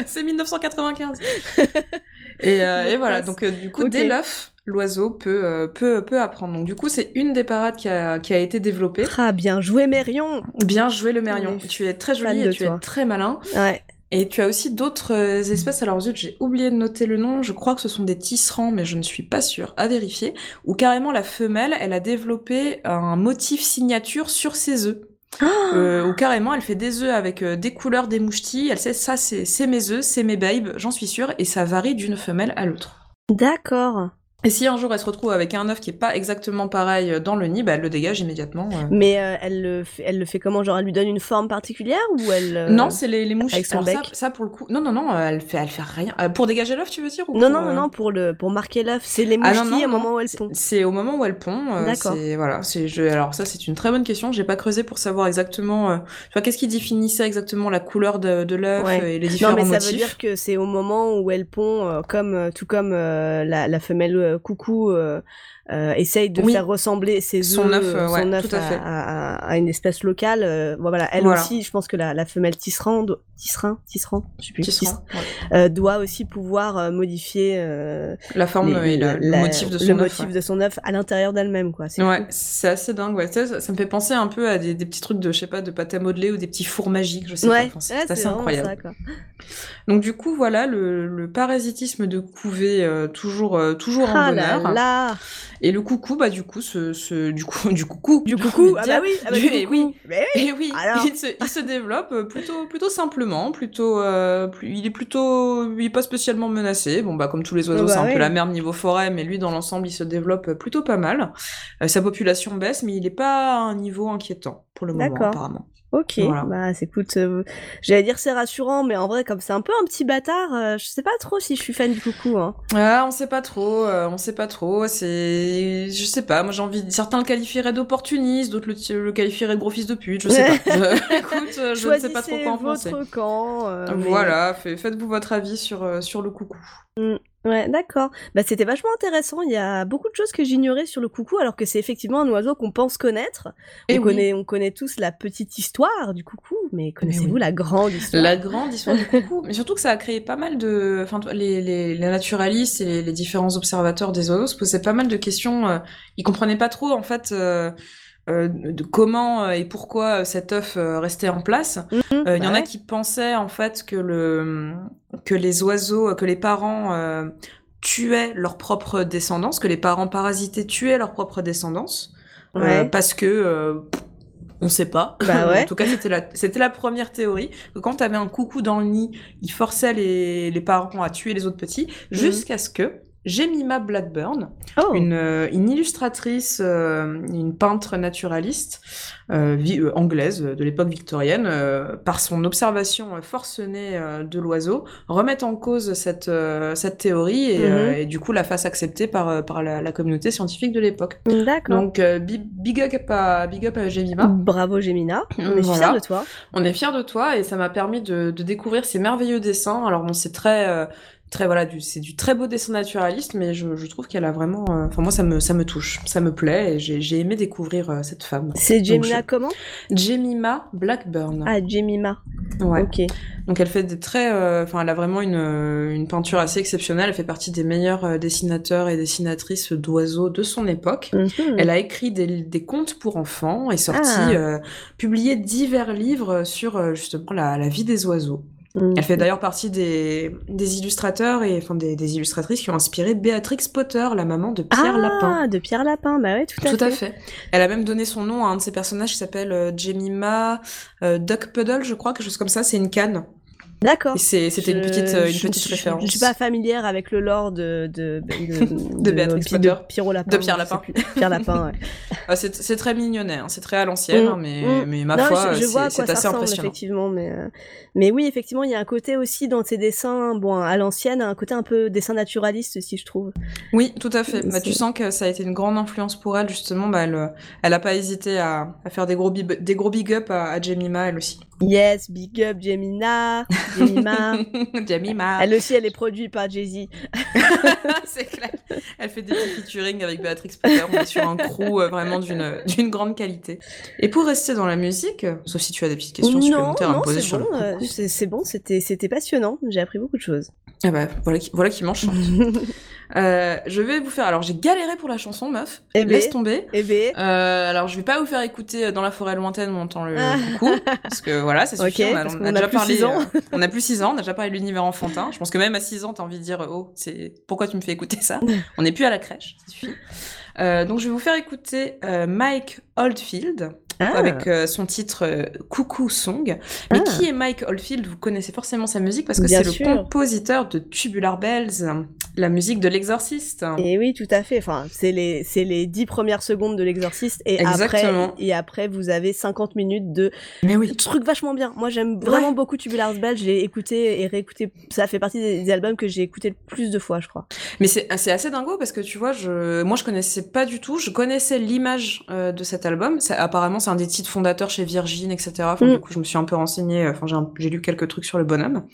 [SPEAKER 2] C'est 1995 Et, euh, et voilà, donc euh, du coup,
[SPEAKER 1] Ok.
[SPEAKER 2] dès l'œuf, l'oiseau peut, euh, peut, peut apprendre. Donc du coup, c'est une des parades qui a, qui a été développée.
[SPEAKER 1] Ah, bien joué, Mérion
[SPEAKER 2] Bien joué le mérion. Tu es très joli et tu
[SPEAKER 1] toi.
[SPEAKER 2] es très malin.
[SPEAKER 1] Ouais.
[SPEAKER 2] Et tu as aussi d'autres euh, espèces, alors zut, j'ai oublié de noter le nom, je crois que ce sont des tisserands, mais je ne suis pas sûre, à vérifier, où carrément la femelle, elle a développé un motif signature sur ses œufs. Euh, où carrément elle fait des œufs avec euh, des couleurs, des mouchetis, elle sait ça c'est c'est mes œufs, c'est mes babes, j'en suis sûre, et ça varie d'une femelle à l'autre.
[SPEAKER 1] D'accord.
[SPEAKER 2] Et si un jour elle se retrouve avec un œuf qui est pas exactement pareil euh, dans le nid, bah, elle le dégage immédiatement. euh.
[SPEAKER 1] Mais euh, elle, le fait, elle le fait comment? Genre, elle lui donne une forme particulière ou elle. euh,
[SPEAKER 2] Non, c'est les, les mouches.
[SPEAKER 1] avec son
[SPEAKER 2] ça,
[SPEAKER 1] bec?
[SPEAKER 2] ça, pour le coup, non, non, non, elle fait, elle fait rien. Pour dégager l'œuf, tu veux dire ou
[SPEAKER 1] Non,
[SPEAKER 2] pour,
[SPEAKER 1] non, non, pour, le, pour marquer l'œuf. C'est les
[SPEAKER 2] Ah,
[SPEAKER 1] mouches
[SPEAKER 2] non, non,
[SPEAKER 1] qui, au
[SPEAKER 2] non.
[SPEAKER 1] moment où elles
[SPEAKER 2] C'est-
[SPEAKER 1] pondent.
[SPEAKER 2] C'est au moment où elle pond.
[SPEAKER 1] D'accord.
[SPEAKER 2] c'est- Voilà. C'est. Je... Alors ça, c'est une très bonne question. J'ai pas creusé pour savoir exactement. Tu vois, qu'est-ce qui définissait exactement la couleur de, de l'œuf
[SPEAKER 1] Ouais.
[SPEAKER 2] et les
[SPEAKER 1] Non,
[SPEAKER 2] différents
[SPEAKER 1] mais ça
[SPEAKER 2] motifs?
[SPEAKER 1] veut dire que c'est au moment où elle pond, comme, tout comme euh, la, la femelle coucou euh, euh, essaye de
[SPEAKER 2] Oui.
[SPEAKER 1] faire ressembler ses
[SPEAKER 2] Son
[SPEAKER 1] œufs,
[SPEAKER 2] œuf, euh,
[SPEAKER 1] son
[SPEAKER 2] ouais,
[SPEAKER 1] œuf
[SPEAKER 2] tout à
[SPEAKER 1] à,
[SPEAKER 2] fait.
[SPEAKER 1] à- à une espèce locale. euh, voilà, elle
[SPEAKER 2] Voilà.
[SPEAKER 1] aussi, je pense que la, la femelle tisserand, do- tisserand, tisserand, je sais plus, tisserand,
[SPEAKER 2] sera- ouais.
[SPEAKER 1] euh, doit aussi pouvoir euh, modifier euh,
[SPEAKER 2] La forme
[SPEAKER 1] les-
[SPEAKER 2] et la- le
[SPEAKER 1] la-
[SPEAKER 2] motif de son
[SPEAKER 1] le
[SPEAKER 2] œuf.
[SPEAKER 1] motif
[SPEAKER 2] ouais.
[SPEAKER 1] de son œuf à l'intérieur d'elle-même, quoi. C'est cool.
[SPEAKER 2] assez dingue. Ça, ça- me fait penser un peu à des, des petits trucs de, je sais pas, de pâte à modeler ou des petits fours magiques. Je sais pas. Enfin, c'est assez incroyable.
[SPEAKER 1] ça, quoi.
[SPEAKER 2] Donc du coup, voilà, le, le parasitisme de couvée euh, toujours, euh, toujours en
[SPEAKER 1] Ah là
[SPEAKER 2] bonheur.
[SPEAKER 1] là
[SPEAKER 2] Et le coucou, bah du coup, ce, ce du coup, du coucou,
[SPEAKER 1] Du coucou Ah bah oui, ah bah
[SPEAKER 2] Du- eh
[SPEAKER 1] coucou.
[SPEAKER 2] oui.
[SPEAKER 1] Mais oui.
[SPEAKER 2] Et oui,
[SPEAKER 1] Alors
[SPEAKER 2] il se, il se développe euh, plutôt, plutôt simplement, plutôt, euh, plus- il est plutôt, il est pas spécialement menacé. Bon bah comme tous les oiseaux,
[SPEAKER 1] Bah
[SPEAKER 2] c'est un
[SPEAKER 1] oui.
[SPEAKER 2] peu la merde niveau forêt, mais lui dans l'ensemble, il se développe euh, plutôt pas mal. Euh, sa population baisse, mais il est pas à un niveau inquiétant pour le moment apparemment.
[SPEAKER 1] Ok,
[SPEAKER 2] Voilà.
[SPEAKER 1] bah écoute, euh, j'allais dire c'est rassurant, mais en vrai comme c'est un peu un petit bâtard, euh, je sais pas trop si je suis fan du coucou. Hein.
[SPEAKER 2] Ah, on sait pas trop, euh, on sait pas trop. C'est, je sais pas. Moi, j'ai envie. Certains le qualifieraient d'opportuniste, d'autres le, le qualifieraient de gros fils de pute. Je sais pas. Je- Écoute, je ne sais pas trop quoi en penser.
[SPEAKER 1] votre camp. mais-
[SPEAKER 2] Voilà, fait- faites-vous votre avis sur sur le coucou.
[SPEAKER 1] Ouais, d'accord. Bah c'était vachement intéressant. Il y a beaucoup de choses que j'ignorais sur le coucou, alors que c'est effectivement un oiseau qu'on pense connaître.
[SPEAKER 2] Et
[SPEAKER 1] on
[SPEAKER 2] oui.
[SPEAKER 1] connaît, on connaît tous la petite histoire du coucou, mais connaissez-vous
[SPEAKER 2] oui.
[SPEAKER 1] la grande histoire?
[SPEAKER 2] La grande histoire du coucou, mais surtout que ça a créé pas mal de, enfin les, les, les naturalistes et les, les différents observateurs des oiseaux se posaient pas mal de questions. euh, ils comprenaient pas trop en fait. euh, euh, de comment euh, et pourquoi euh, cet œuf restait en place.
[SPEAKER 1] Mhm,
[SPEAKER 2] Euh, Il y en a qui pensaient en fait que le que les oiseaux, que les parents euh, tuaient leur propre descendance, que les parents parasités tuaient leur propre descendance,
[SPEAKER 1] Ouais.
[SPEAKER 2] parce que on sait pas.
[SPEAKER 1] Bah ouais.
[SPEAKER 2] en tout cas, c'était la c'était la première théorie que quand t'avais un coucou dans le nid, il forçait les les parents à tuer les autres petits, jusqu'à ce que Jemima Blackburn,
[SPEAKER 1] Oh.
[SPEAKER 2] une, euh, une illustratrice, euh, une peintre naturaliste euh, euh, anglaise de l'époque victorienne, par son observation forcenée de l'oiseau, remette en cause cette, cette théorie et,
[SPEAKER 1] Mhm.
[SPEAKER 2] et du coup la fasse accepter par, par la, la communauté scientifique de l'époque.
[SPEAKER 1] D'accord.
[SPEAKER 2] Donc bi- big, up à, big up à Jemima.
[SPEAKER 1] Bravo Gemina. On est
[SPEAKER 2] Voilà.
[SPEAKER 1] fiers de toi.
[SPEAKER 2] On est fiers de toi et ça m'a permis de, de découvrir ces merveilleux dessins. Alors bon, c'est très, très voilà, du, c'est du très beau dessin naturaliste, mais je, je trouve qu'elle a vraiment, euh, enfin moi ça me, ça me touche, ça me plaît et j'ai, aimé découvrir euh, cette femme.
[SPEAKER 1] C'est Gemina
[SPEAKER 2] je-
[SPEAKER 1] comment?
[SPEAKER 2] Jemima Blackburn.
[SPEAKER 1] Ah, Jemima.
[SPEAKER 2] ouais.
[SPEAKER 1] Ok.
[SPEAKER 2] Donc elle fait des très, euh, enfin elle a vraiment une, une peinture assez exceptionnelle. Elle fait partie des meilleurs dessinateurs et dessinatrices d'oiseaux de son époque.
[SPEAKER 1] Mhm.
[SPEAKER 2] Elle a écrit des, des contes pour enfants et sorti,
[SPEAKER 1] Ah.
[SPEAKER 2] publié divers livres sur justement la, la vie des oiseaux.
[SPEAKER 1] Mhm.
[SPEAKER 2] Elle fait d'ailleurs partie des, des illustrateurs et enfin des, des illustratrices qui ont inspiré Béatrix Potter, la maman de Pierre
[SPEAKER 1] ah,
[SPEAKER 2] Lapin.
[SPEAKER 1] de Pierre Lapin, bah ouais, tout à
[SPEAKER 2] Tout
[SPEAKER 1] fait.
[SPEAKER 2] à fait. Elle a même donné son nom à un de ses personnages qui s'appelle euh, Jemima euh, Duck Puddle, je crois, quelque chose comme ça. C'est une canne.
[SPEAKER 1] D'accord.
[SPEAKER 2] C'était une petite, euh, une
[SPEAKER 1] je-
[SPEAKER 2] petite
[SPEAKER 1] je-
[SPEAKER 2] référence.
[SPEAKER 1] Je suis pas familière avec le lore de de de,
[SPEAKER 2] De Béatrix.
[SPEAKER 1] Pierrot Lapin.
[SPEAKER 2] De Pierre Lapin.
[SPEAKER 1] plus. Pierre Lapin. Ouais.
[SPEAKER 2] Ah, c'est très mignonnet, hein, c'est très à l'ancienne,
[SPEAKER 1] Mm,
[SPEAKER 2] hein, mais,
[SPEAKER 1] mm.
[SPEAKER 2] mais ma
[SPEAKER 1] non,
[SPEAKER 2] foi, c'est-
[SPEAKER 1] vois à
[SPEAKER 2] c'est
[SPEAKER 1] quoi ça
[SPEAKER 2] assez
[SPEAKER 1] ressemble
[SPEAKER 2] impressionnant.
[SPEAKER 1] effectivement, mais euh, mais oui, effectivement, il y a un côté aussi dans ces dessins, bon, à l'ancienne, un côté un peu dessin naturaliste aussi, je trouve.
[SPEAKER 2] Oui, tout à fait. Bah, tu sens que ça a été une grande influence pour elle, justement. Bah, elle, elle a pas hésité à, à faire des gros, big, des gros big up à, à Jemima, elle aussi.
[SPEAKER 1] Yes, big up Gemina, Gemima.
[SPEAKER 2] Jemima.
[SPEAKER 1] elle aussi, elle est produite par Jay-Z.
[SPEAKER 2] c'est clair. Elle fait des featuring avec Béatrix Potter. On est sur un crew euh, vraiment d'une grande qualité. Et pour rester dans la musique, sauf si tu as des petites questions
[SPEAKER 1] non,
[SPEAKER 2] supplémentaires à me poser
[SPEAKER 1] c'est
[SPEAKER 2] sur
[SPEAKER 1] bon,
[SPEAKER 2] le
[SPEAKER 1] euh, c'est bon, c'était passionnant. J'ai appris beaucoup de choses.
[SPEAKER 2] Ah bah, voilà qui, voilà qui m'enchante. Euh, je vais vous faire. Alors, j'ai galéré pour la chanson, meuf.
[SPEAKER 1] Eh ben.
[SPEAKER 2] Laisse tomber.
[SPEAKER 1] Eh ben,
[SPEAKER 2] Euh, alors, je vais pas vous faire écouter dans la forêt lointaine où on entend le
[SPEAKER 1] Ah.
[SPEAKER 2] coucou, parce que voilà, ça suffit. On a,
[SPEAKER 1] parce
[SPEAKER 2] on
[SPEAKER 1] qu'on
[SPEAKER 2] a
[SPEAKER 1] a
[SPEAKER 2] déjà
[SPEAKER 1] plus
[SPEAKER 2] parlé.
[SPEAKER 1] six ans.
[SPEAKER 2] euh, on a plus 6 ans, on a déjà parlé de l'univers enfantin. Je pense que même à 6 ans, t'as envie de dire oh, c'est pourquoi tu me fais écouter ça? On n'est plus à la crèche, ça suffit. Euh, donc, je vais vous faire écouter euh, Mike Oldfield.
[SPEAKER 1] Ah.
[SPEAKER 2] avec euh, son titre euh, Coucou Song. Mais
[SPEAKER 1] Ah.
[SPEAKER 2] qui est Mike Oldfield? Vous connaissez forcément sa musique parce que c'est le compositeur de Tubular Bells, la musique de l'Exorciste.
[SPEAKER 1] Et oui, tout à fait. Enfin, c'est les, c'est les dix premières secondes de l'exorciste et
[SPEAKER 2] Exactement.
[SPEAKER 1] après, et après, vous avez 50 minutes de
[SPEAKER 2] Mais oui.
[SPEAKER 1] trucs vachement bien. Moi, j'aime vraiment
[SPEAKER 2] Ouais.
[SPEAKER 1] beaucoup Tubular Bells. Je l'ai écouté et réécouté. Ça fait partie des, des albums que j'ai écouté le plus de fois, je crois.
[SPEAKER 2] Mais c'est c'est assez dingo parce que tu vois, je, moi je connaissais pas du tout. Je connaissais l'image euh, de cet album. Ça- apparemment, c'est un des titres fondateurs chez Virgin, etc. Enfin,
[SPEAKER 1] Mm.
[SPEAKER 2] du coup, je me suis un peu renseignée. Enfin, j'ai lu quelques trucs sur le bonhomme.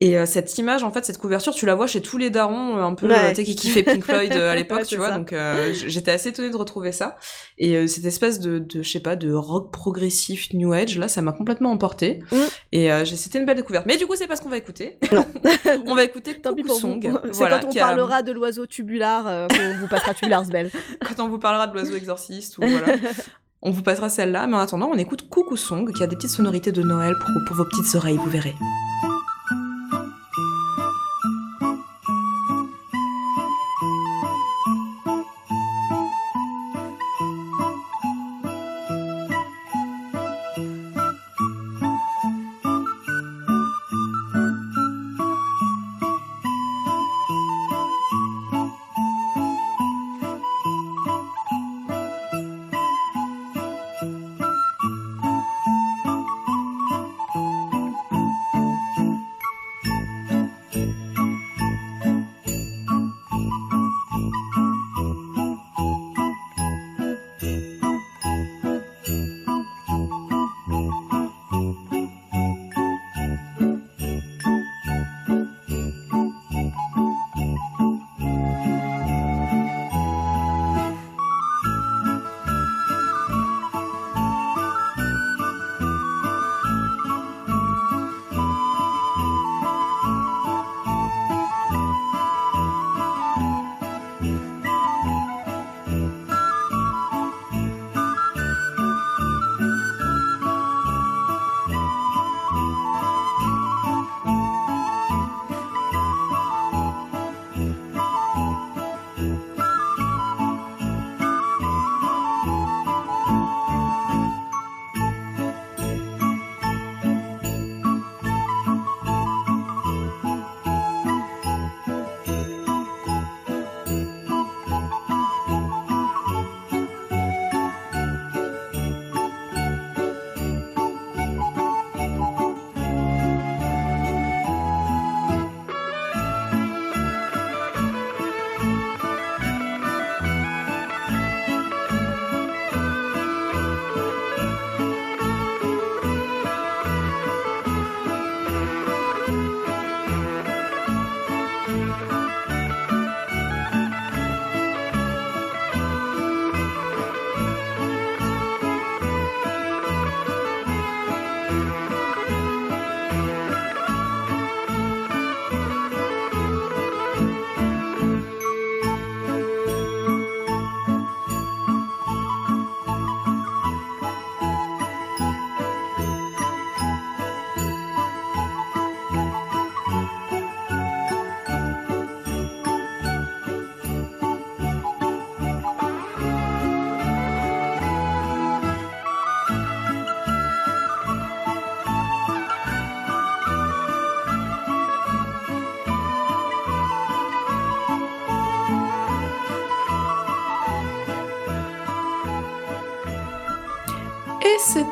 [SPEAKER 2] Et euh, cette image, en fait, cette couverture, tu la vois chez tous les darons, euh, un peu,
[SPEAKER 1] Ouais.
[SPEAKER 2] euh, qui kiffaient Pink Floyd euh, à l'époque,
[SPEAKER 1] Ouais,
[SPEAKER 2] tu vois.
[SPEAKER 1] ça.
[SPEAKER 2] Donc, euh, j'étais assez étonnée de retrouver ça. Et euh, cette espèce de, de, je sais pas, de rock progressif New Age, là, ça m'a complètement emporté.
[SPEAKER 1] Mm.
[SPEAKER 2] Et euh, c'était une belle découverte. Mais du coup, c'est pas ce qu'on va écouter.
[SPEAKER 1] Non.
[SPEAKER 2] on va écouter
[SPEAKER 1] Tant pis pour.
[SPEAKER 2] Song.
[SPEAKER 1] C'est
[SPEAKER 2] Voilà,
[SPEAKER 1] quand on
[SPEAKER 2] a-
[SPEAKER 1] parlera de l'oiseau tubular euh, qu'on vous passera Tubular Bells.
[SPEAKER 2] quand on vous parlera de l'oiseau exorciste ou voilà. On vous passera celle-là, mais en attendant, on écoute Coucou Song, qui a des petites sonorités de Noël pour, pour vos petites oreilles, vous verrez.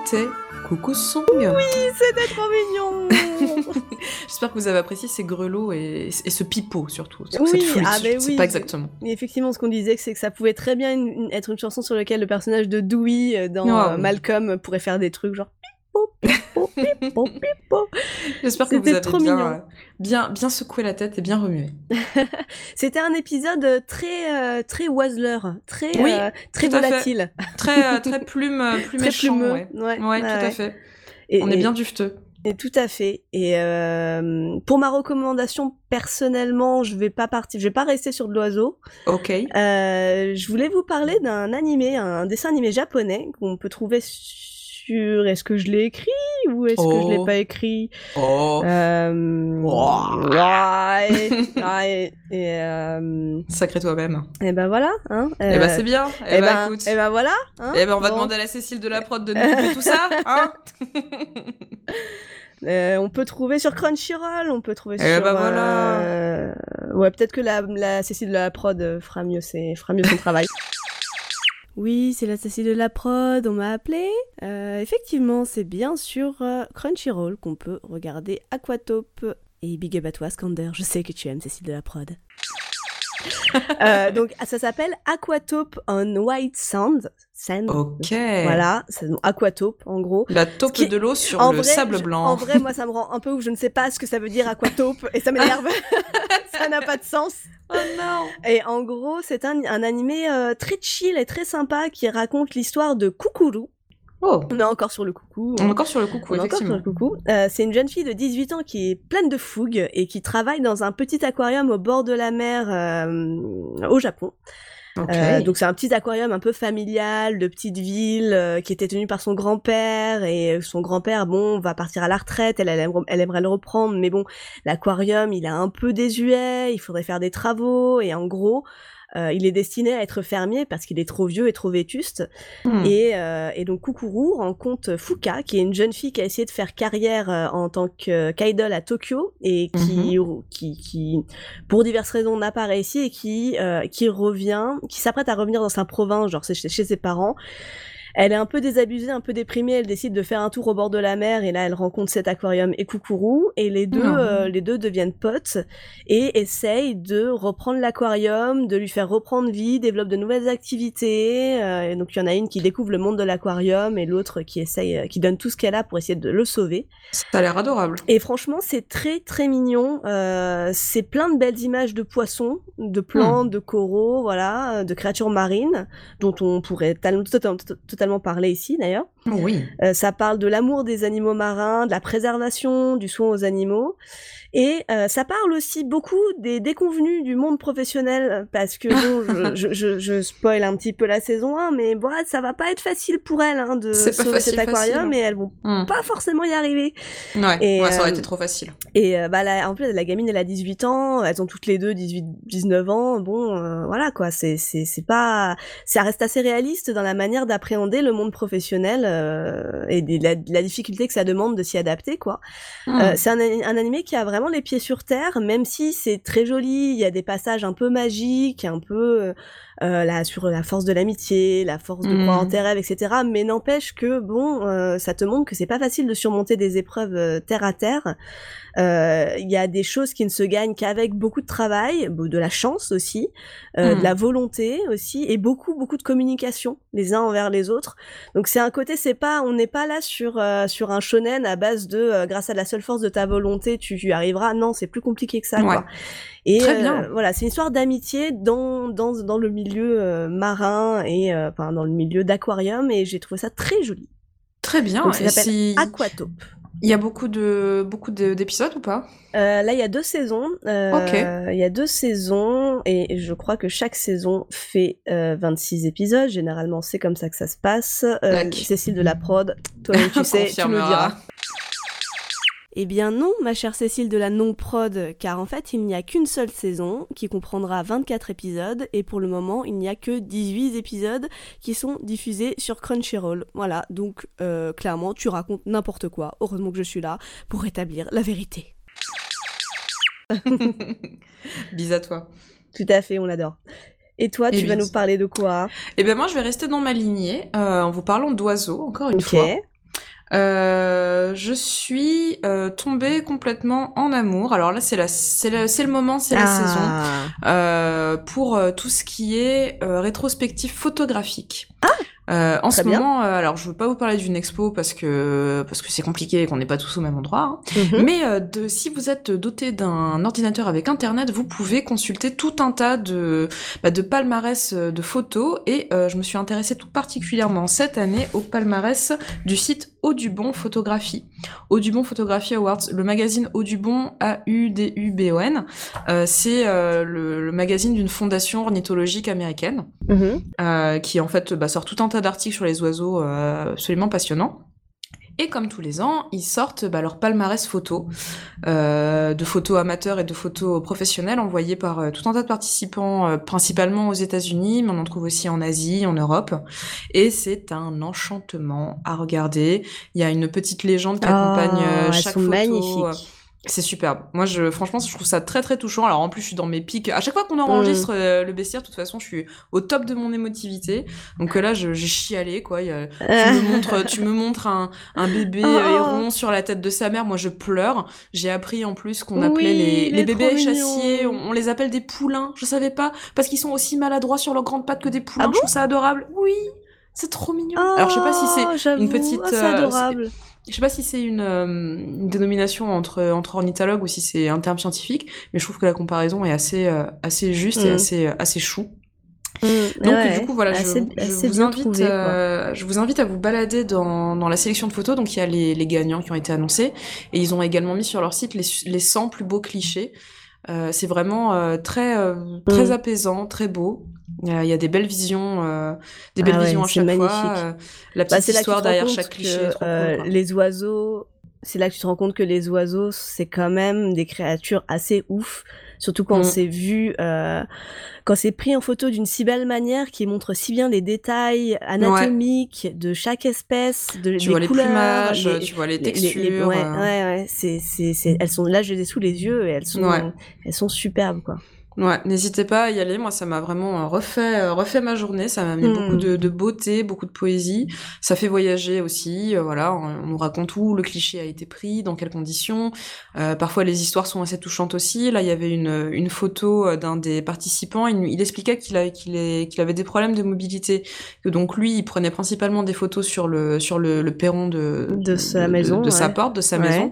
[SPEAKER 2] C'était Coucou Song.
[SPEAKER 1] C'était trop mignon
[SPEAKER 2] J'espère que vous avez apprécié ces grelots et, et ce pipeau surtout.
[SPEAKER 1] Oui,
[SPEAKER 2] cette flûte,
[SPEAKER 1] ah,
[SPEAKER 2] sais
[SPEAKER 1] oui.
[SPEAKER 2] pas exactement.
[SPEAKER 1] Effectivement, ce qu'on disait, c'est que ça pouvait très bien une- être une chanson sur laquelle le personnage de Dewey euh, dans euh,
[SPEAKER 2] oui.
[SPEAKER 1] Malcolm pourrait faire des trucs genre pipo, pipo, pipo, pipo.
[SPEAKER 2] J'espère que vous avez
[SPEAKER 1] trop
[SPEAKER 2] bien,
[SPEAKER 1] mignon.
[SPEAKER 2] euh, bien, bien secoué la tête et bien remué.
[SPEAKER 1] C'était un épisode euh, très euh, très Wasler, très
[SPEAKER 2] Oui,
[SPEAKER 1] euh, très volatile,
[SPEAKER 2] Très, très plume, plume
[SPEAKER 1] très
[SPEAKER 2] méchant,
[SPEAKER 1] plumeux.
[SPEAKER 2] ouais.
[SPEAKER 1] Ouais,
[SPEAKER 2] Ouais, tout à fait.
[SPEAKER 1] Et-
[SPEAKER 2] On est
[SPEAKER 1] et-
[SPEAKER 2] bien dufteux.
[SPEAKER 1] Et tout à fait. Et euh, pour ma recommandation personnellement, je vais pas partir, je vais pas rester sur de l'oiseau.
[SPEAKER 2] Ok.
[SPEAKER 1] Euh, je voulais vous parler d'un animé, un dessin animé japonais qu'on peut trouver sur. Est-ce que je l'ai écrit ou est-ce que je l'ai
[SPEAKER 2] Oh.
[SPEAKER 1] pas écrit?
[SPEAKER 2] Oh,
[SPEAKER 1] Euh,
[SPEAKER 2] Oh.
[SPEAKER 1] et, euh,
[SPEAKER 2] sacré toi-même.
[SPEAKER 1] et ben voilà. Hein,
[SPEAKER 2] Eh ben
[SPEAKER 1] euh,
[SPEAKER 2] c'est bien. Eh
[SPEAKER 1] eh
[SPEAKER 2] ben
[SPEAKER 1] ben,
[SPEAKER 2] écoute.
[SPEAKER 1] eh ben voilà. Hein,
[SPEAKER 2] Eh ben on va
[SPEAKER 1] bon.
[SPEAKER 2] demander à la Cécile de la prod de nous tout ça, hein
[SPEAKER 1] Euh, on peut trouver sur Crunchyroll, on peut trouver
[SPEAKER 2] Eh
[SPEAKER 1] sur.
[SPEAKER 2] ben voilà.
[SPEAKER 1] euh, Ouais, peut-être que la, la Cécile de la prod fera mieux, ses- fera mieux son travail. Oui, c'est la Cécile de la prod, on m'a appelé. Euh, effectivement, c'est bien sur euh, Crunchyroll qu'on peut regarder Aquatope. Et big up à toi, Skander, je sais que tu aimes Cécile de la prod. Euh, donc, ça s'appelle Aquatope on White Sand. Sand.
[SPEAKER 2] Ok.
[SPEAKER 1] Voilà, c'est Aquatope en gros.
[SPEAKER 2] La taupe de l'eau sur
[SPEAKER 1] En
[SPEAKER 2] le
[SPEAKER 1] vrai,
[SPEAKER 2] sable
[SPEAKER 1] je-
[SPEAKER 2] blanc.
[SPEAKER 1] En vrai, moi, ça me rend un peu ouf. Je ne sais pas ce que ça veut dire aquatope et ça m'énerve. ça n'a pas de sens.
[SPEAKER 2] Oh non.
[SPEAKER 1] Et en gros, c'est un, un animé euh, très chill et très sympa qui raconte l'histoire de Kukuru.
[SPEAKER 2] Oh.
[SPEAKER 1] On est encore sur le coucou.
[SPEAKER 2] On est encore sur le coucou,
[SPEAKER 1] On est encore sur
[SPEAKER 2] effectivement.
[SPEAKER 1] le coucou. Euh, c'est une jeune fille de 18 ans qui est pleine de fougue et qui travaille dans un petit aquarium au bord de la mer euh, au Japon. Euh, donc c'est un petit aquarium un peu familial de petite ville euh, qui était tenu par son grand-père. Et son grand-père bon va partir à la retraite. Elle, elle, elle aimerait le reprendre. Mais bon l'aquarium il est un peu désuet. Il faudrait faire des travaux. Et en gros euh, il est destiné à être fermier parce qu'il est trop vieux et trop vétuste
[SPEAKER 2] Hmm.
[SPEAKER 1] et, euh, et donc Kukuru rencontre Fuka, qui est une jeune fille qui a essayé de faire carrière euh, en tant que qu'idol à Tokyo et qui, qui, qui, pour diverses raisons, n'a pas réussi et qui, euh, qui revient, qui s'apprête à revenir dans sa province, genre chez ses parents. Elle est un peu désabusée, un peu déprimée. Elle décide de faire un tour au bord de la mer et là, elle rencontre cet aquarium et Kukuru et les deux, euh, les deux deviennent potes et essayent de reprendre l'aquarium, de lui faire reprendre vie, développe de nouvelles activités. euh, et donc il y en a une qui découvre le monde de l'aquarium et l'autre qui essaye, euh, qui donne tout ce qu'elle a pour essayer de le sauver.
[SPEAKER 2] Ça a l'air adorable.
[SPEAKER 1] Et franchement, c'est très très mignon. C'est plein de belles images de poissons, de plantes, de coraux, voilà, de créatures marines dont on pourrait tal- totalement, totalement parler ici d'ailleurs.
[SPEAKER 2] Oui.
[SPEAKER 1] Euh, ça parle de l'amour des animaux marins, de la préservation, du soin aux animaux. Et euh, ça parle aussi beaucoup des déconvenus du monde professionnel, parce que bon, je, je, je, spoil un petit peu la saison 1, mais bon, ça va pas être facile pour elles hein, de sauver
[SPEAKER 2] facile,
[SPEAKER 1] cet aquarium,
[SPEAKER 2] facile.
[SPEAKER 1] et elles vont
[SPEAKER 2] Hmm.
[SPEAKER 1] pas forcément y arriver.
[SPEAKER 2] Ouais,
[SPEAKER 1] Et,
[SPEAKER 2] ouais, ça aurait
[SPEAKER 1] euh,
[SPEAKER 2] été trop facile.
[SPEAKER 1] Et bah, la, en plus, la gamine, elle a 18 ans, elles ont toutes les deux 18, 19 ans. Bon, voilà quoi, c'est pas, ça reste assez réaliste dans la manière d'appréhender le monde professionnel euh, et la, la difficulté que ça demande de s'y adapter quoi.
[SPEAKER 2] Hmm.
[SPEAKER 1] Euh, c'est un, un animé qui a vraiment les pieds sur terre, même si c'est très joli. Il y a des passages un peu magiques, un peu euh, là sur la force de l'amitié, la force de croire en tes rêves, etc. Mais n'empêche que bon, ça te montre que c'est pas facile de surmonter des épreuves terre à terre. Euh, Il y a des choses qui ne se gagnent qu'avec beaucoup de travail, de la chance aussi, euh,
[SPEAKER 2] Mhm.
[SPEAKER 1] de la volonté aussi, et beaucoup beaucoup de communication les uns envers les autres. Donc c'est un côté, c'est pas, on n'est pas là sur euh, sur un shonen à base de euh, grâce à la seule force de ta volonté tu y arriveras. Non, c'est plus compliqué que ça.
[SPEAKER 2] Ouais.
[SPEAKER 1] Quoi. Et
[SPEAKER 2] Très
[SPEAKER 1] euh,
[SPEAKER 2] bien.
[SPEAKER 1] voilà, c'est une histoire d'amitié dans dans dans le milieu euh, marin et euh, enfin dans le milieu d'aquarium et j'ai trouvé ça très joli.
[SPEAKER 2] Très bien.
[SPEAKER 1] Donc, ça s'appelle
[SPEAKER 2] si...
[SPEAKER 1] Aquatope.
[SPEAKER 2] Il y a beaucoup de beaucoup de- d'épisodes ou pas?
[SPEAKER 1] Euh, là, il y a deux saisons. Euh,
[SPEAKER 2] Ok.
[SPEAKER 1] Il y a deux saisons et je crois que chaque saison fait euh, 26 épisodes. Généralement, c'est comme ça que ça se passe. Euh. Cécile de la prod, toi-même tu sais, tu nous
[SPEAKER 2] Confirmera.
[SPEAKER 1] diras. Eh bien non, ma chère Cécile de la non-prod, car en fait il n'y a qu'une seule saison qui comprendra 24 épisodes et pour le moment il n'y a que 18 épisodes qui sont diffusés sur Crunchyroll. Voilà, donc euh, clairement tu racontes n'importe quoi. Heureusement que je suis là pour rétablir la vérité.
[SPEAKER 2] Bis à toi.
[SPEAKER 1] Tout à fait, on l'adore. Et toi, tu
[SPEAKER 2] Et
[SPEAKER 1] vas nous parler de quoi?
[SPEAKER 2] Eh bien moi je vais rester dans ma lignée euh, en vous parlant d'oiseaux encore une fois. Euh, je suis euh, tombée complètement en amour. Alors là c'est la c'est le, c'est le moment, c'est la saison
[SPEAKER 1] Ah.
[SPEAKER 2] euh, pour euh, tout ce qui est euh, rétrospective photographique. Euh, en
[SPEAKER 1] Très
[SPEAKER 2] ce
[SPEAKER 1] bien.
[SPEAKER 2] moment, euh, alors je veux pas vous parler d'une expo parce que parce que c'est compliqué et qu'on n'est pas tous au même endroit. hein.
[SPEAKER 1] Mhm.
[SPEAKER 2] Mais euh, de, si vous êtes doté d'un ordinateur avec internet, vous pouvez consulter tout un tas de, bah, de palmarès euh, de photos et je me suis intéressée tout particulièrement cette année au palmarès du site Audubon Photographie. Audubon Photography Awards, le magazine Audubon A-U-D-U-B-O-N, euh, c'est euh, le, le magazine d'une fondation ornithologique américaine
[SPEAKER 1] Mhm.
[SPEAKER 2] qui en fait bah, sort tout un tas d'articles sur les oiseaux euh, absolument passionnants. Et comme tous les ans, ils sortent bah, leur palmarès photo, euh, de photos amateurs et de photos professionnelles envoyées par euh, tout un tas de participants, euh, principalement aux États-Unis, mais on en trouve aussi en Asie, en Europe. Et c'est un enchantement à regarder. Il y a une petite légende qui accompagne
[SPEAKER 1] elles
[SPEAKER 2] chaque
[SPEAKER 1] sont
[SPEAKER 2] photo.
[SPEAKER 1] magnifiques.
[SPEAKER 2] C'est superbe. Moi, je, franchement, je trouve ça très très touchant. Alors en plus, je suis dans mes pics. À chaque fois
[SPEAKER 1] Mm.
[SPEAKER 2] qu'on enregistre euh, le bestiaire, de toute façon, je suis au top de mon émotivité. Donc euh, là, je- j'ai chialé quoi. Il y a- tu me montres, tu me montres un, un bébé
[SPEAKER 1] Oh.
[SPEAKER 2] euh, héron sur la tête de sa mère. Moi, je pleure. J'ai appris en plus qu'on appelait
[SPEAKER 1] Oui,
[SPEAKER 2] les,
[SPEAKER 1] il
[SPEAKER 2] les bébés
[SPEAKER 1] trop
[SPEAKER 2] échassiers. On, les appelle des poulains. Je savais pas parce qu'ils sont aussi maladroits sur leurs grandes pattes que des poulains.
[SPEAKER 1] Ah bon
[SPEAKER 2] je trouve ça adorable. Oui, c'est trop mignon. Alors je sais pas si c'est
[SPEAKER 1] Oh, j'avoue,
[SPEAKER 2] petite,
[SPEAKER 1] oh, c'est
[SPEAKER 2] euh,
[SPEAKER 1] adorable.
[SPEAKER 2] Je sais pas si c'est une, euh, une dénomination entre, entre ornithologues ou si c'est un terme scientifique, mais je trouve que la comparaison est assez, euh, assez juste et
[SPEAKER 1] Mm.
[SPEAKER 2] assez, assez chou.
[SPEAKER 1] Mm,
[SPEAKER 2] Donc
[SPEAKER 1] ouais,
[SPEAKER 2] du coup voilà, je,
[SPEAKER 1] assez,
[SPEAKER 2] je
[SPEAKER 1] assez
[SPEAKER 2] vous invite,
[SPEAKER 1] trouvé,
[SPEAKER 2] euh, je vous invite à vous balader dans, dans la sélection de photos. Donc il y a les, les gagnants qui ont été annoncés et ils ont également mis sur leur site les, les 100 plus beaux clichés. Euh, c'est vraiment euh, très euh, très
[SPEAKER 1] Mm.
[SPEAKER 2] apaisant, très beau. Il y a, des belles visions, euh, des belles
[SPEAKER 1] Ah ouais,
[SPEAKER 2] visions à chaque
[SPEAKER 1] magnifique.
[SPEAKER 2] fois. la
[SPEAKER 1] Bah,
[SPEAKER 2] petite histoire derrière chaque cliché.
[SPEAKER 1] que,
[SPEAKER 2] cool,
[SPEAKER 1] les oiseaux, c'est là que tu te rends compte que les oiseaux, c'est quand même des créatures assez ouf. Surtout quand
[SPEAKER 2] Mm.
[SPEAKER 1] c'est vu, euh, quand c'est pris en photo d'une si belle manière qui montre si bien les détails anatomiques de chaque espèce, de,
[SPEAKER 2] Tu
[SPEAKER 1] des
[SPEAKER 2] vois les
[SPEAKER 1] couleurs,
[SPEAKER 2] plumages,
[SPEAKER 1] les-
[SPEAKER 2] tu vois les
[SPEAKER 1] les- les-
[SPEAKER 2] textures.
[SPEAKER 1] les- ouais,
[SPEAKER 2] euh,
[SPEAKER 1] ouais, ouais, c'est, c'est, c'est, elles sont là, je les ai sous les yeux et elles sont,
[SPEAKER 2] Ouais.
[SPEAKER 1] elles sont superbes, quoi.
[SPEAKER 2] Ouais, n'hésitez pas à y aller. Moi, ça m'a vraiment euh, refait, euh, refait ma journée. Ça m'a mis
[SPEAKER 1] Mm.
[SPEAKER 2] beaucoup de, de beauté, beaucoup de poésie. Ça fait voyager aussi. euh, voilà, on, nous raconte où le cliché a été pris, dans quelles conditions. Euh, parfois, les histoires sont assez touchantes aussi. Là, il y avait une, une photo d'un des participants. Il, il expliquait qu'il a- qu'il est- qu'il avait des problèmes de mobilité. Que donc lui, il prenait principalement des photos sur le sur le, le perron de
[SPEAKER 1] De sa maison,
[SPEAKER 2] de, sa porte, de sa
[SPEAKER 1] Ouais.
[SPEAKER 2] maison.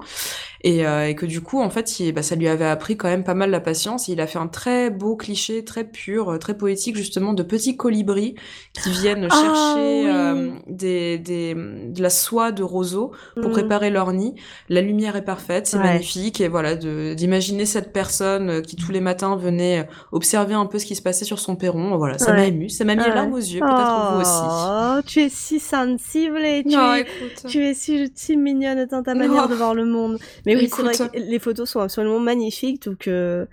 [SPEAKER 2] Et, euh, et que du coup, en fait, il- bah, ça lui avait appris quand même pas mal la patience. Et il a fait un très beau cliché, très pur, euh, très poétique, justement, de petits colibris qui viennent
[SPEAKER 1] Ah,
[SPEAKER 2] chercher
[SPEAKER 1] oui.
[SPEAKER 2] euh, des, des, de la soie de roseau pour
[SPEAKER 1] Mm.
[SPEAKER 2] préparer leur nid. La lumière est parfaite, c'est
[SPEAKER 1] Ouais.
[SPEAKER 2] magnifique. Et voilà, d'imaginer cette personne euh, qui tous les matins venait observer un peu ce qui se passait sur son perron. Voilà, ça m'a ému, ça m'a mis
[SPEAKER 1] Ouais.
[SPEAKER 2] les larmes aux yeux, peut-être vous aussi.
[SPEAKER 1] Oh, tu es si sensible et tu,
[SPEAKER 2] Non,
[SPEAKER 1] es, tu es si, si mignonne dans ta manière
[SPEAKER 2] Oh.
[SPEAKER 1] de voir le monde. Mais oui, c'est vrai que les photos sont absolument magnifiques, donc euh,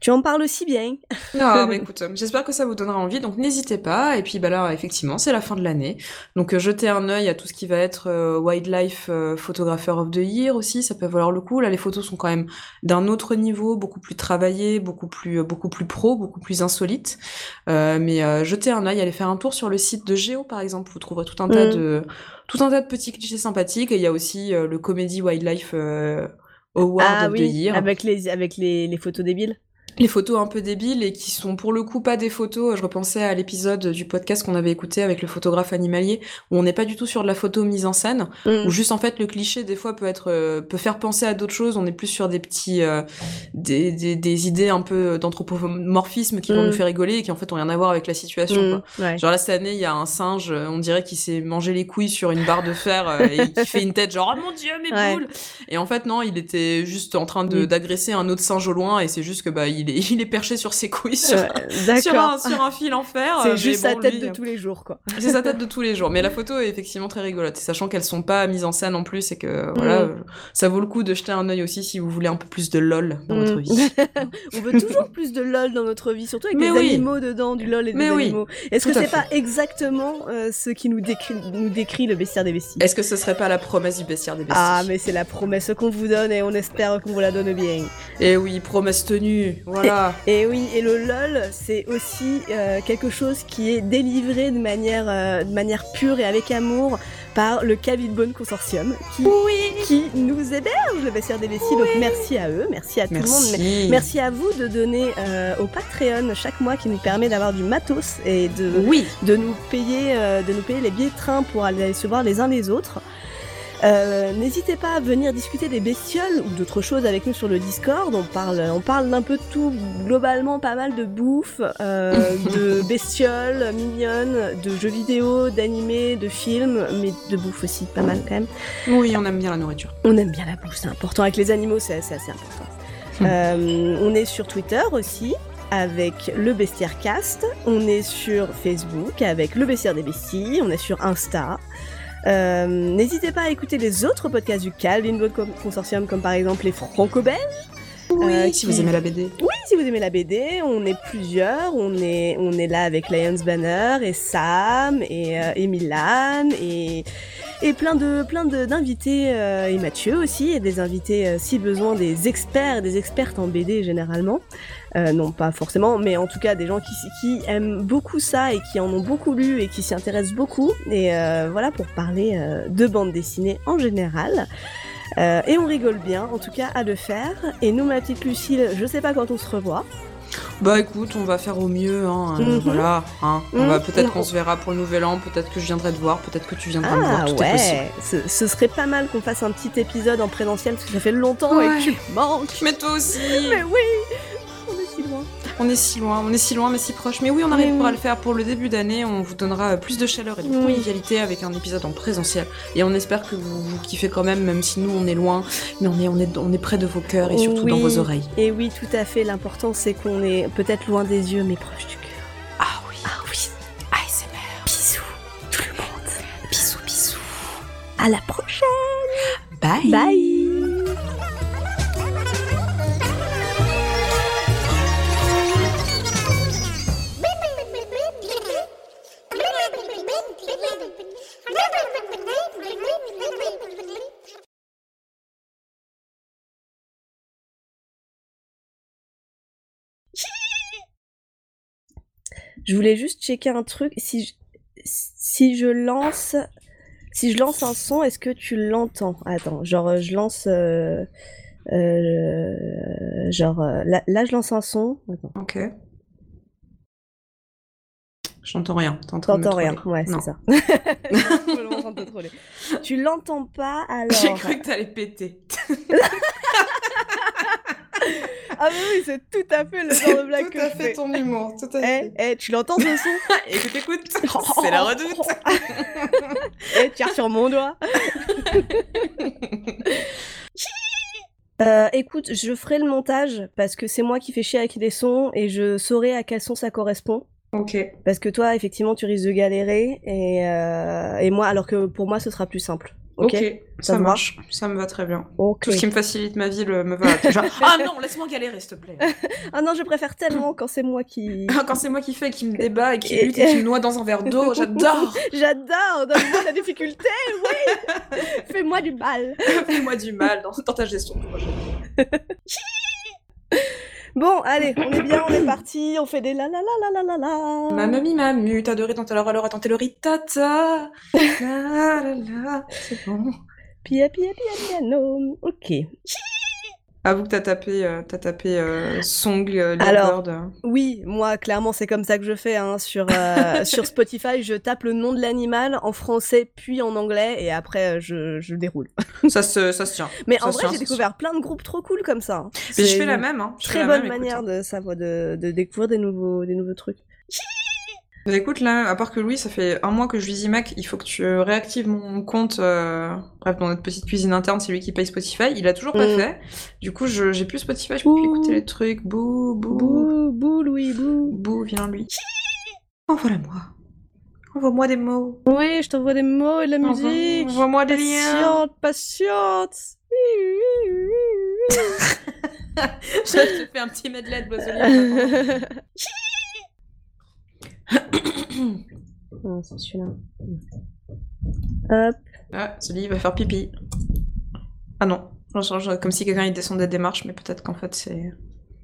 [SPEAKER 1] tu en parles aussi bien.
[SPEAKER 2] Non, mais écoute, j'espère que ça vous donnera envie, donc n'hésitez pas. Et puis bah là, effectivement, c'est la fin de l'année, donc euh, jetez un œil à tout ce qui va être euh, Wildlife euh, Photographer of the Year aussi, ça peut valoir le coup. Là, les photos sont quand même d'un autre niveau, beaucoup plus travaillées, beaucoup plus, euh, beaucoup plus pro, beaucoup plus insolites. Euh, mais euh, jetez un œil, allez faire un tour sur le site de Géo, par exemple, vous trouverez tout un tas
[SPEAKER 1] Mm.
[SPEAKER 2] de, tout un tas de petits clichés sympathiques. Et il y a aussi euh, le Comedy Wildlife euh, Award
[SPEAKER 1] ah
[SPEAKER 2] of the Year.
[SPEAKER 1] avec les avec les, les photos débiles.
[SPEAKER 2] Les photos un peu débiles et qui sont pour le coup pas des photos. Je repensais à l'épisode du podcast qu'on avait écouté avec le photographe animalier où on n'est pas du tout sur de la photo mise en scène,
[SPEAKER 1] Mm.
[SPEAKER 2] où juste en fait le cliché des fois peut être euh, peut faire penser à d'autres choses. On est plus sur des petits euh, des, des, des idées un peu d'anthropomorphisme qui vont
[SPEAKER 1] Mm.
[SPEAKER 2] nous faire rigoler et qui en fait ont rien à voir avec la situation.
[SPEAKER 1] Mm,
[SPEAKER 2] Quoi.
[SPEAKER 1] ouais.
[SPEAKER 2] Genre là cette année il y a un singe, euh, on dirait qu'il s'est mangé les couilles sur une barre de fer et qui fait une tête genre oh mon dieu mes
[SPEAKER 1] Ouais.
[SPEAKER 2] boules. Et en fait non, il était juste en train de
[SPEAKER 1] Oui.
[SPEAKER 2] d'agresser un autre singe au loin et c'est juste que bah il est il est perché sur ses couilles sur, un,
[SPEAKER 1] D'accord.
[SPEAKER 2] sur un fil en fer. euh,
[SPEAKER 1] C'est
[SPEAKER 2] mais
[SPEAKER 1] juste
[SPEAKER 2] bon,
[SPEAKER 1] sa tête
[SPEAKER 2] lui,
[SPEAKER 1] de
[SPEAKER 2] euh,
[SPEAKER 1] tous les jours, quoi.
[SPEAKER 2] C'est sa tête de tous les jours. Mais la photo est effectivement très rigolote. Sachant qu'elles sont pas mises en scène en plus et que voilà,
[SPEAKER 1] Mm.
[SPEAKER 2] euh, ça vaut le coup de jeter un œil aussi si vous voulez un peu plus de lol dans votre
[SPEAKER 1] Mm.
[SPEAKER 2] vie.
[SPEAKER 1] On veut toujours plus de lol dans notre vie, surtout avec
[SPEAKER 2] Mais
[SPEAKER 1] des
[SPEAKER 2] oui.
[SPEAKER 1] animaux dedans, du lol et des
[SPEAKER 2] Mais oui.
[SPEAKER 1] animaux. Est-ce que c'est pas exactement euh, ce qui nous décrit, nous décrit le bestiaire des bestiaires
[SPEAKER 2] Est-ce que ce serait pas la promesse du bestiaire des besties
[SPEAKER 1] Ah, mais c'est la promesse qu'on vous donne et on espère qu'on vous la donne bien.
[SPEAKER 2] Et oui, promesse tenue. Voilà.
[SPEAKER 1] Et oui, et le lol, c'est aussi euh, quelque chose qui est délivré de manière, euh, de manière pure et avec amour par le Cavilbone Consortium qui, qui nous héberge le bestiaire des bestiaires. Donc merci à eux, merci à tout le monde.
[SPEAKER 2] Merci.
[SPEAKER 1] Merci à vous de donner euh, au Patreon chaque mois qui nous permet d'avoir du matos et de,
[SPEAKER 2] Oui.
[SPEAKER 1] de nous payer euh, de nous payer les billets de train pour aller se voir les uns les autres. Euh, N'hésitez pas à venir discuter des bestioles ou d'autres choses avec nous sur le Discord. On parle, on parle d'un peu de tout, globalement pas mal de bouffe, euh, de bestioles mignonnes, de jeux vidéo, d'animés, de films, mais de bouffe aussi, pas mal quand même.
[SPEAKER 2] Oui, on aime bien la nourriture.
[SPEAKER 1] On aime bien la bouffe, c'est important. Avec les animaux, c'est assez important.
[SPEAKER 2] Hmm.
[SPEAKER 1] Euh, on est sur Twitter aussi avec le Bestiaire Cast. On est sur Facebook avec le Bestiaire des Besties. On est sur Insta Euh, N'hésitez pas à écouter les autres podcasts du Calvin Consortium, comme par exemple les Franco-Belges.
[SPEAKER 2] Oui,
[SPEAKER 1] Euh,
[SPEAKER 2] si
[SPEAKER 1] qui-
[SPEAKER 2] vous aimez la BD.
[SPEAKER 1] Oui, si vous aimez la BD, on est plusieurs. On est, on est là avec Lions Banner et Sam et, euh, et Milan et, et plein de plein de- d'invités euh, et Mathieu aussi et des invités euh, si besoin des experts des expertes en BD généralement. Euh, non, pas forcément, mais en tout cas des gens qui, qui aiment beaucoup ça et qui en ont beaucoup lu et qui s'y intéressent beaucoup. Et voilà pour parler de bande dessinée en général. Et on rigole bien, en tout cas, à le faire. Et nous, ma petite Lucille, je sais pas quand on se revoit.
[SPEAKER 2] Bah écoute, on va faire au mieux, hein. euh,
[SPEAKER 1] Mhm.
[SPEAKER 2] Voilà, hein. On va
[SPEAKER 1] Mhm.
[SPEAKER 2] peut-être qu'on se verra pour le nouvel an, peut-être que je viendrai te voir, peut-être que tu viendras me voir,
[SPEAKER 1] Ah
[SPEAKER 2] tout est possible.
[SPEAKER 1] ouais, ce, ce serait pas mal qu'on fasse un petit épisode en présentiel parce que ça fait longtemps et que tu manques.
[SPEAKER 2] Mais toi aussi
[SPEAKER 1] Mais oui, On est si loin,
[SPEAKER 2] on est si loin mais si proche. Mais oui, on arrivera à le faire pour le début d'année. On vous donnera plus de chaleur et de convivialité avec un épisode en présentiel. Et on espère que vous, vous kiffez quand même, même si nous on est loin. Mais on est, on est, on est près de vos cœurs et surtout dans vos oreilles.
[SPEAKER 1] Et oui, tout à fait. L'important, c'est qu'on est peut-être loin des yeux, mais proche du cœur.
[SPEAKER 2] Ah oui,
[SPEAKER 1] Ah oui,
[SPEAKER 2] ASMR.
[SPEAKER 1] bisous, tout le monde.
[SPEAKER 2] Bisous, bisous.
[SPEAKER 1] À la prochaine.
[SPEAKER 2] Bye.
[SPEAKER 1] Bye. Je voulais juste checker un truc. Si je, si je lance, si je lance un son, est-ce que tu l'entends? Attends, genre euh, je lance, euh, euh, genre là, là, je lance un son. Attends,
[SPEAKER 2] Ok. J'entends rien.
[SPEAKER 1] T'entends rien. Ouais, c'est ça. Tu l'entends pas alors
[SPEAKER 2] J'ai cru que t'allais péter.
[SPEAKER 1] Ah oui, c'est tout à fait le genre de blague
[SPEAKER 2] tout
[SPEAKER 1] que
[SPEAKER 2] à
[SPEAKER 1] je
[SPEAKER 2] fait ton humour. Tout à
[SPEAKER 1] Eh,
[SPEAKER 2] fait.
[SPEAKER 1] eh, tu l'entends ce son
[SPEAKER 2] Écoute, écoute. C'est la redoute.
[SPEAKER 1] Eh, tire sur mon doigt. Euh, écoute, je ferai le montage parce que c'est moi qui fais chier avec les sons et je saurai à quel son ça correspond.
[SPEAKER 2] ok.
[SPEAKER 1] Parce que toi, effectivement, tu risques de galérer et, euh, et moi, alors que pour moi, ce sera plus simple. Ok. Ça
[SPEAKER 2] marche. Ça me va très bien. Tout ce qui me facilite ma vie le- me va. Genre, ah non, laisse-moi galérer, s'il te plaît.
[SPEAKER 1] Ah non, je préfère tellement quand c'est moi qui.
[SPEAKER 2] Quand c'est moi qui fais, qui me débat et qui
[SPEAKER 1] Et-
[SPEAKER 2] lutte et qui me noie dans un verre d'eau, j'adore.
[SPEAKER 1] J'adore, donne-moi la difficulté, oui. Fais-moi du mal.
[SPEAKER 2] Fais-moi du mal dans, dans ta gestion de projet.
[SPEAKER 1] Bon, allez, on est bien, on est parti, on fait des la la la la la la la.
[SPEAKER 2] Ma mamie m'a mu, t'as de riz dans ta alors t'es le riz tata. La, la, la, c'est bon.
[SPEAKER 1] Pia pia pia piano. Ok.
[SPEAKER 2] Avoue que t'as tapé, euh, t'as tapé euh, Song euh,
[SPEAKER 1] Alors. Oui, moi, clairement, c'est comme ça que je fais. Hein. Sur, euh, sur Spotify, je tape le nom de l'animal en français puis en anglais et après, je, je déroule.
[SPEAKER 2] Ça se, ça se tient.
[SPEAKER 1] Mais
[SPEAKER 2] Ça
[SPEAKER 1] en vrai, j'ai
[SPEAKER 2] ça
[SPEAKER 1] découvert plein de groupes trop cool comme ça. hein.
[SPEAKER 2] Mais je fais la même, hein. Je fais
[SPEAKER 1] Très
[SPEAKER 2] la
[SPEAKER 1] bonne
[SPEAKER 2] même, écoute,
[SPEAKER 1] manière
[SPEAKER 2] hein.
[SPEAKER 1] de savoir, de, de découvrir des nouveaux, des nouveaux trucs.
[SPEAKER 2] Bah, écoute, là, à part que Louis, ça fait un mois que je vis Mac, il faut que tu réactives mon compte. euh, Bref, dans notre petite cuisine interne, c'est lui qui paye Spotify. Il a toujours pas
[SPEAKER 1] Mm.
[SPEAKER 2] fait. Du coup, je j'ai plus Spotify, je peux plus écouter les trucs. Bouh, bouh,
[SPEAKER 1] Bouh, bouh, Louis, bouh.
[SPEAKER 2] bouh, viens lui. Envoie-la-moi. Envoie-moi des mots.
[SPEAKER 1] Oui, je t'envoie des mots et de la
[SPEAKER 2] Envoie-
[SPEAKER 1] musique.
[SPEAKER 2] Envoie-moi des liens.
[SPEAKER 1] Patiente, patiente.
[SPEAKER 2] je te fais un petit medley de
[SPEAKER 1] Non, c'est celui-là. Hop.
[SPEAKER 2] ah, celui il va faire pipi. Ah non. Genre, comme si quelqu'un il descendait des marches, mais peut-être qu'en fait c'est.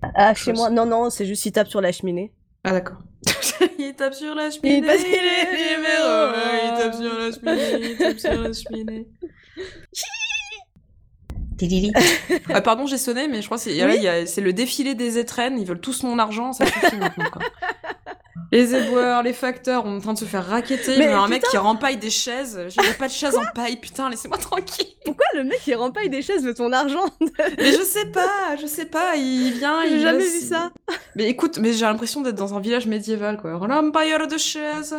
[SPEAKER 1] Ah, chez moi. Non, non, c'est juste il tape sur la cheminée.
[SPEAKER 2] Ah d'accord. il tape sur la cheminée.
[SPEAKER 1] parce qu'il
[SPEAKER 2] il
[SPEAKER 1] est
[SPEAKER 2] numéro Il tape sur la cheminée. Il tape sur la cheminée. ah pardon, j'ai sonné, mais je crois que
[SPEAKER 1] Oui.
[SPEAKER 2] c'est le défilé des étrennes. Ils veulent tous mon argent, ça suffit maintenant. Quoi. Les éboueurs, les facteurs, on est en train de se faire raqueter.
[SPEAKER 1] Mais
[SPEAKER 2] Mais un mec qui rempaille des chaises. J'ai pas de chaises en paille, putain, laissez-moi tranquille.
[SPEAKER 1] Pourquoi le mec il rempaille des chaises de ton argent
[SPEAKER 2] Mais je sais pas, je sais pas, il vient,
[SPEAKER 1] J'ai
[SPEAKER 2] il
[SPEAKER 1] jamais
[SPEAKER 2] laisse-
[SPEAKER 1] vu ça.
[SPEAKER 2] Mais écoute, mais j'ai l'impression d'être dans un village médiéval, quoi. L'empire de chaises.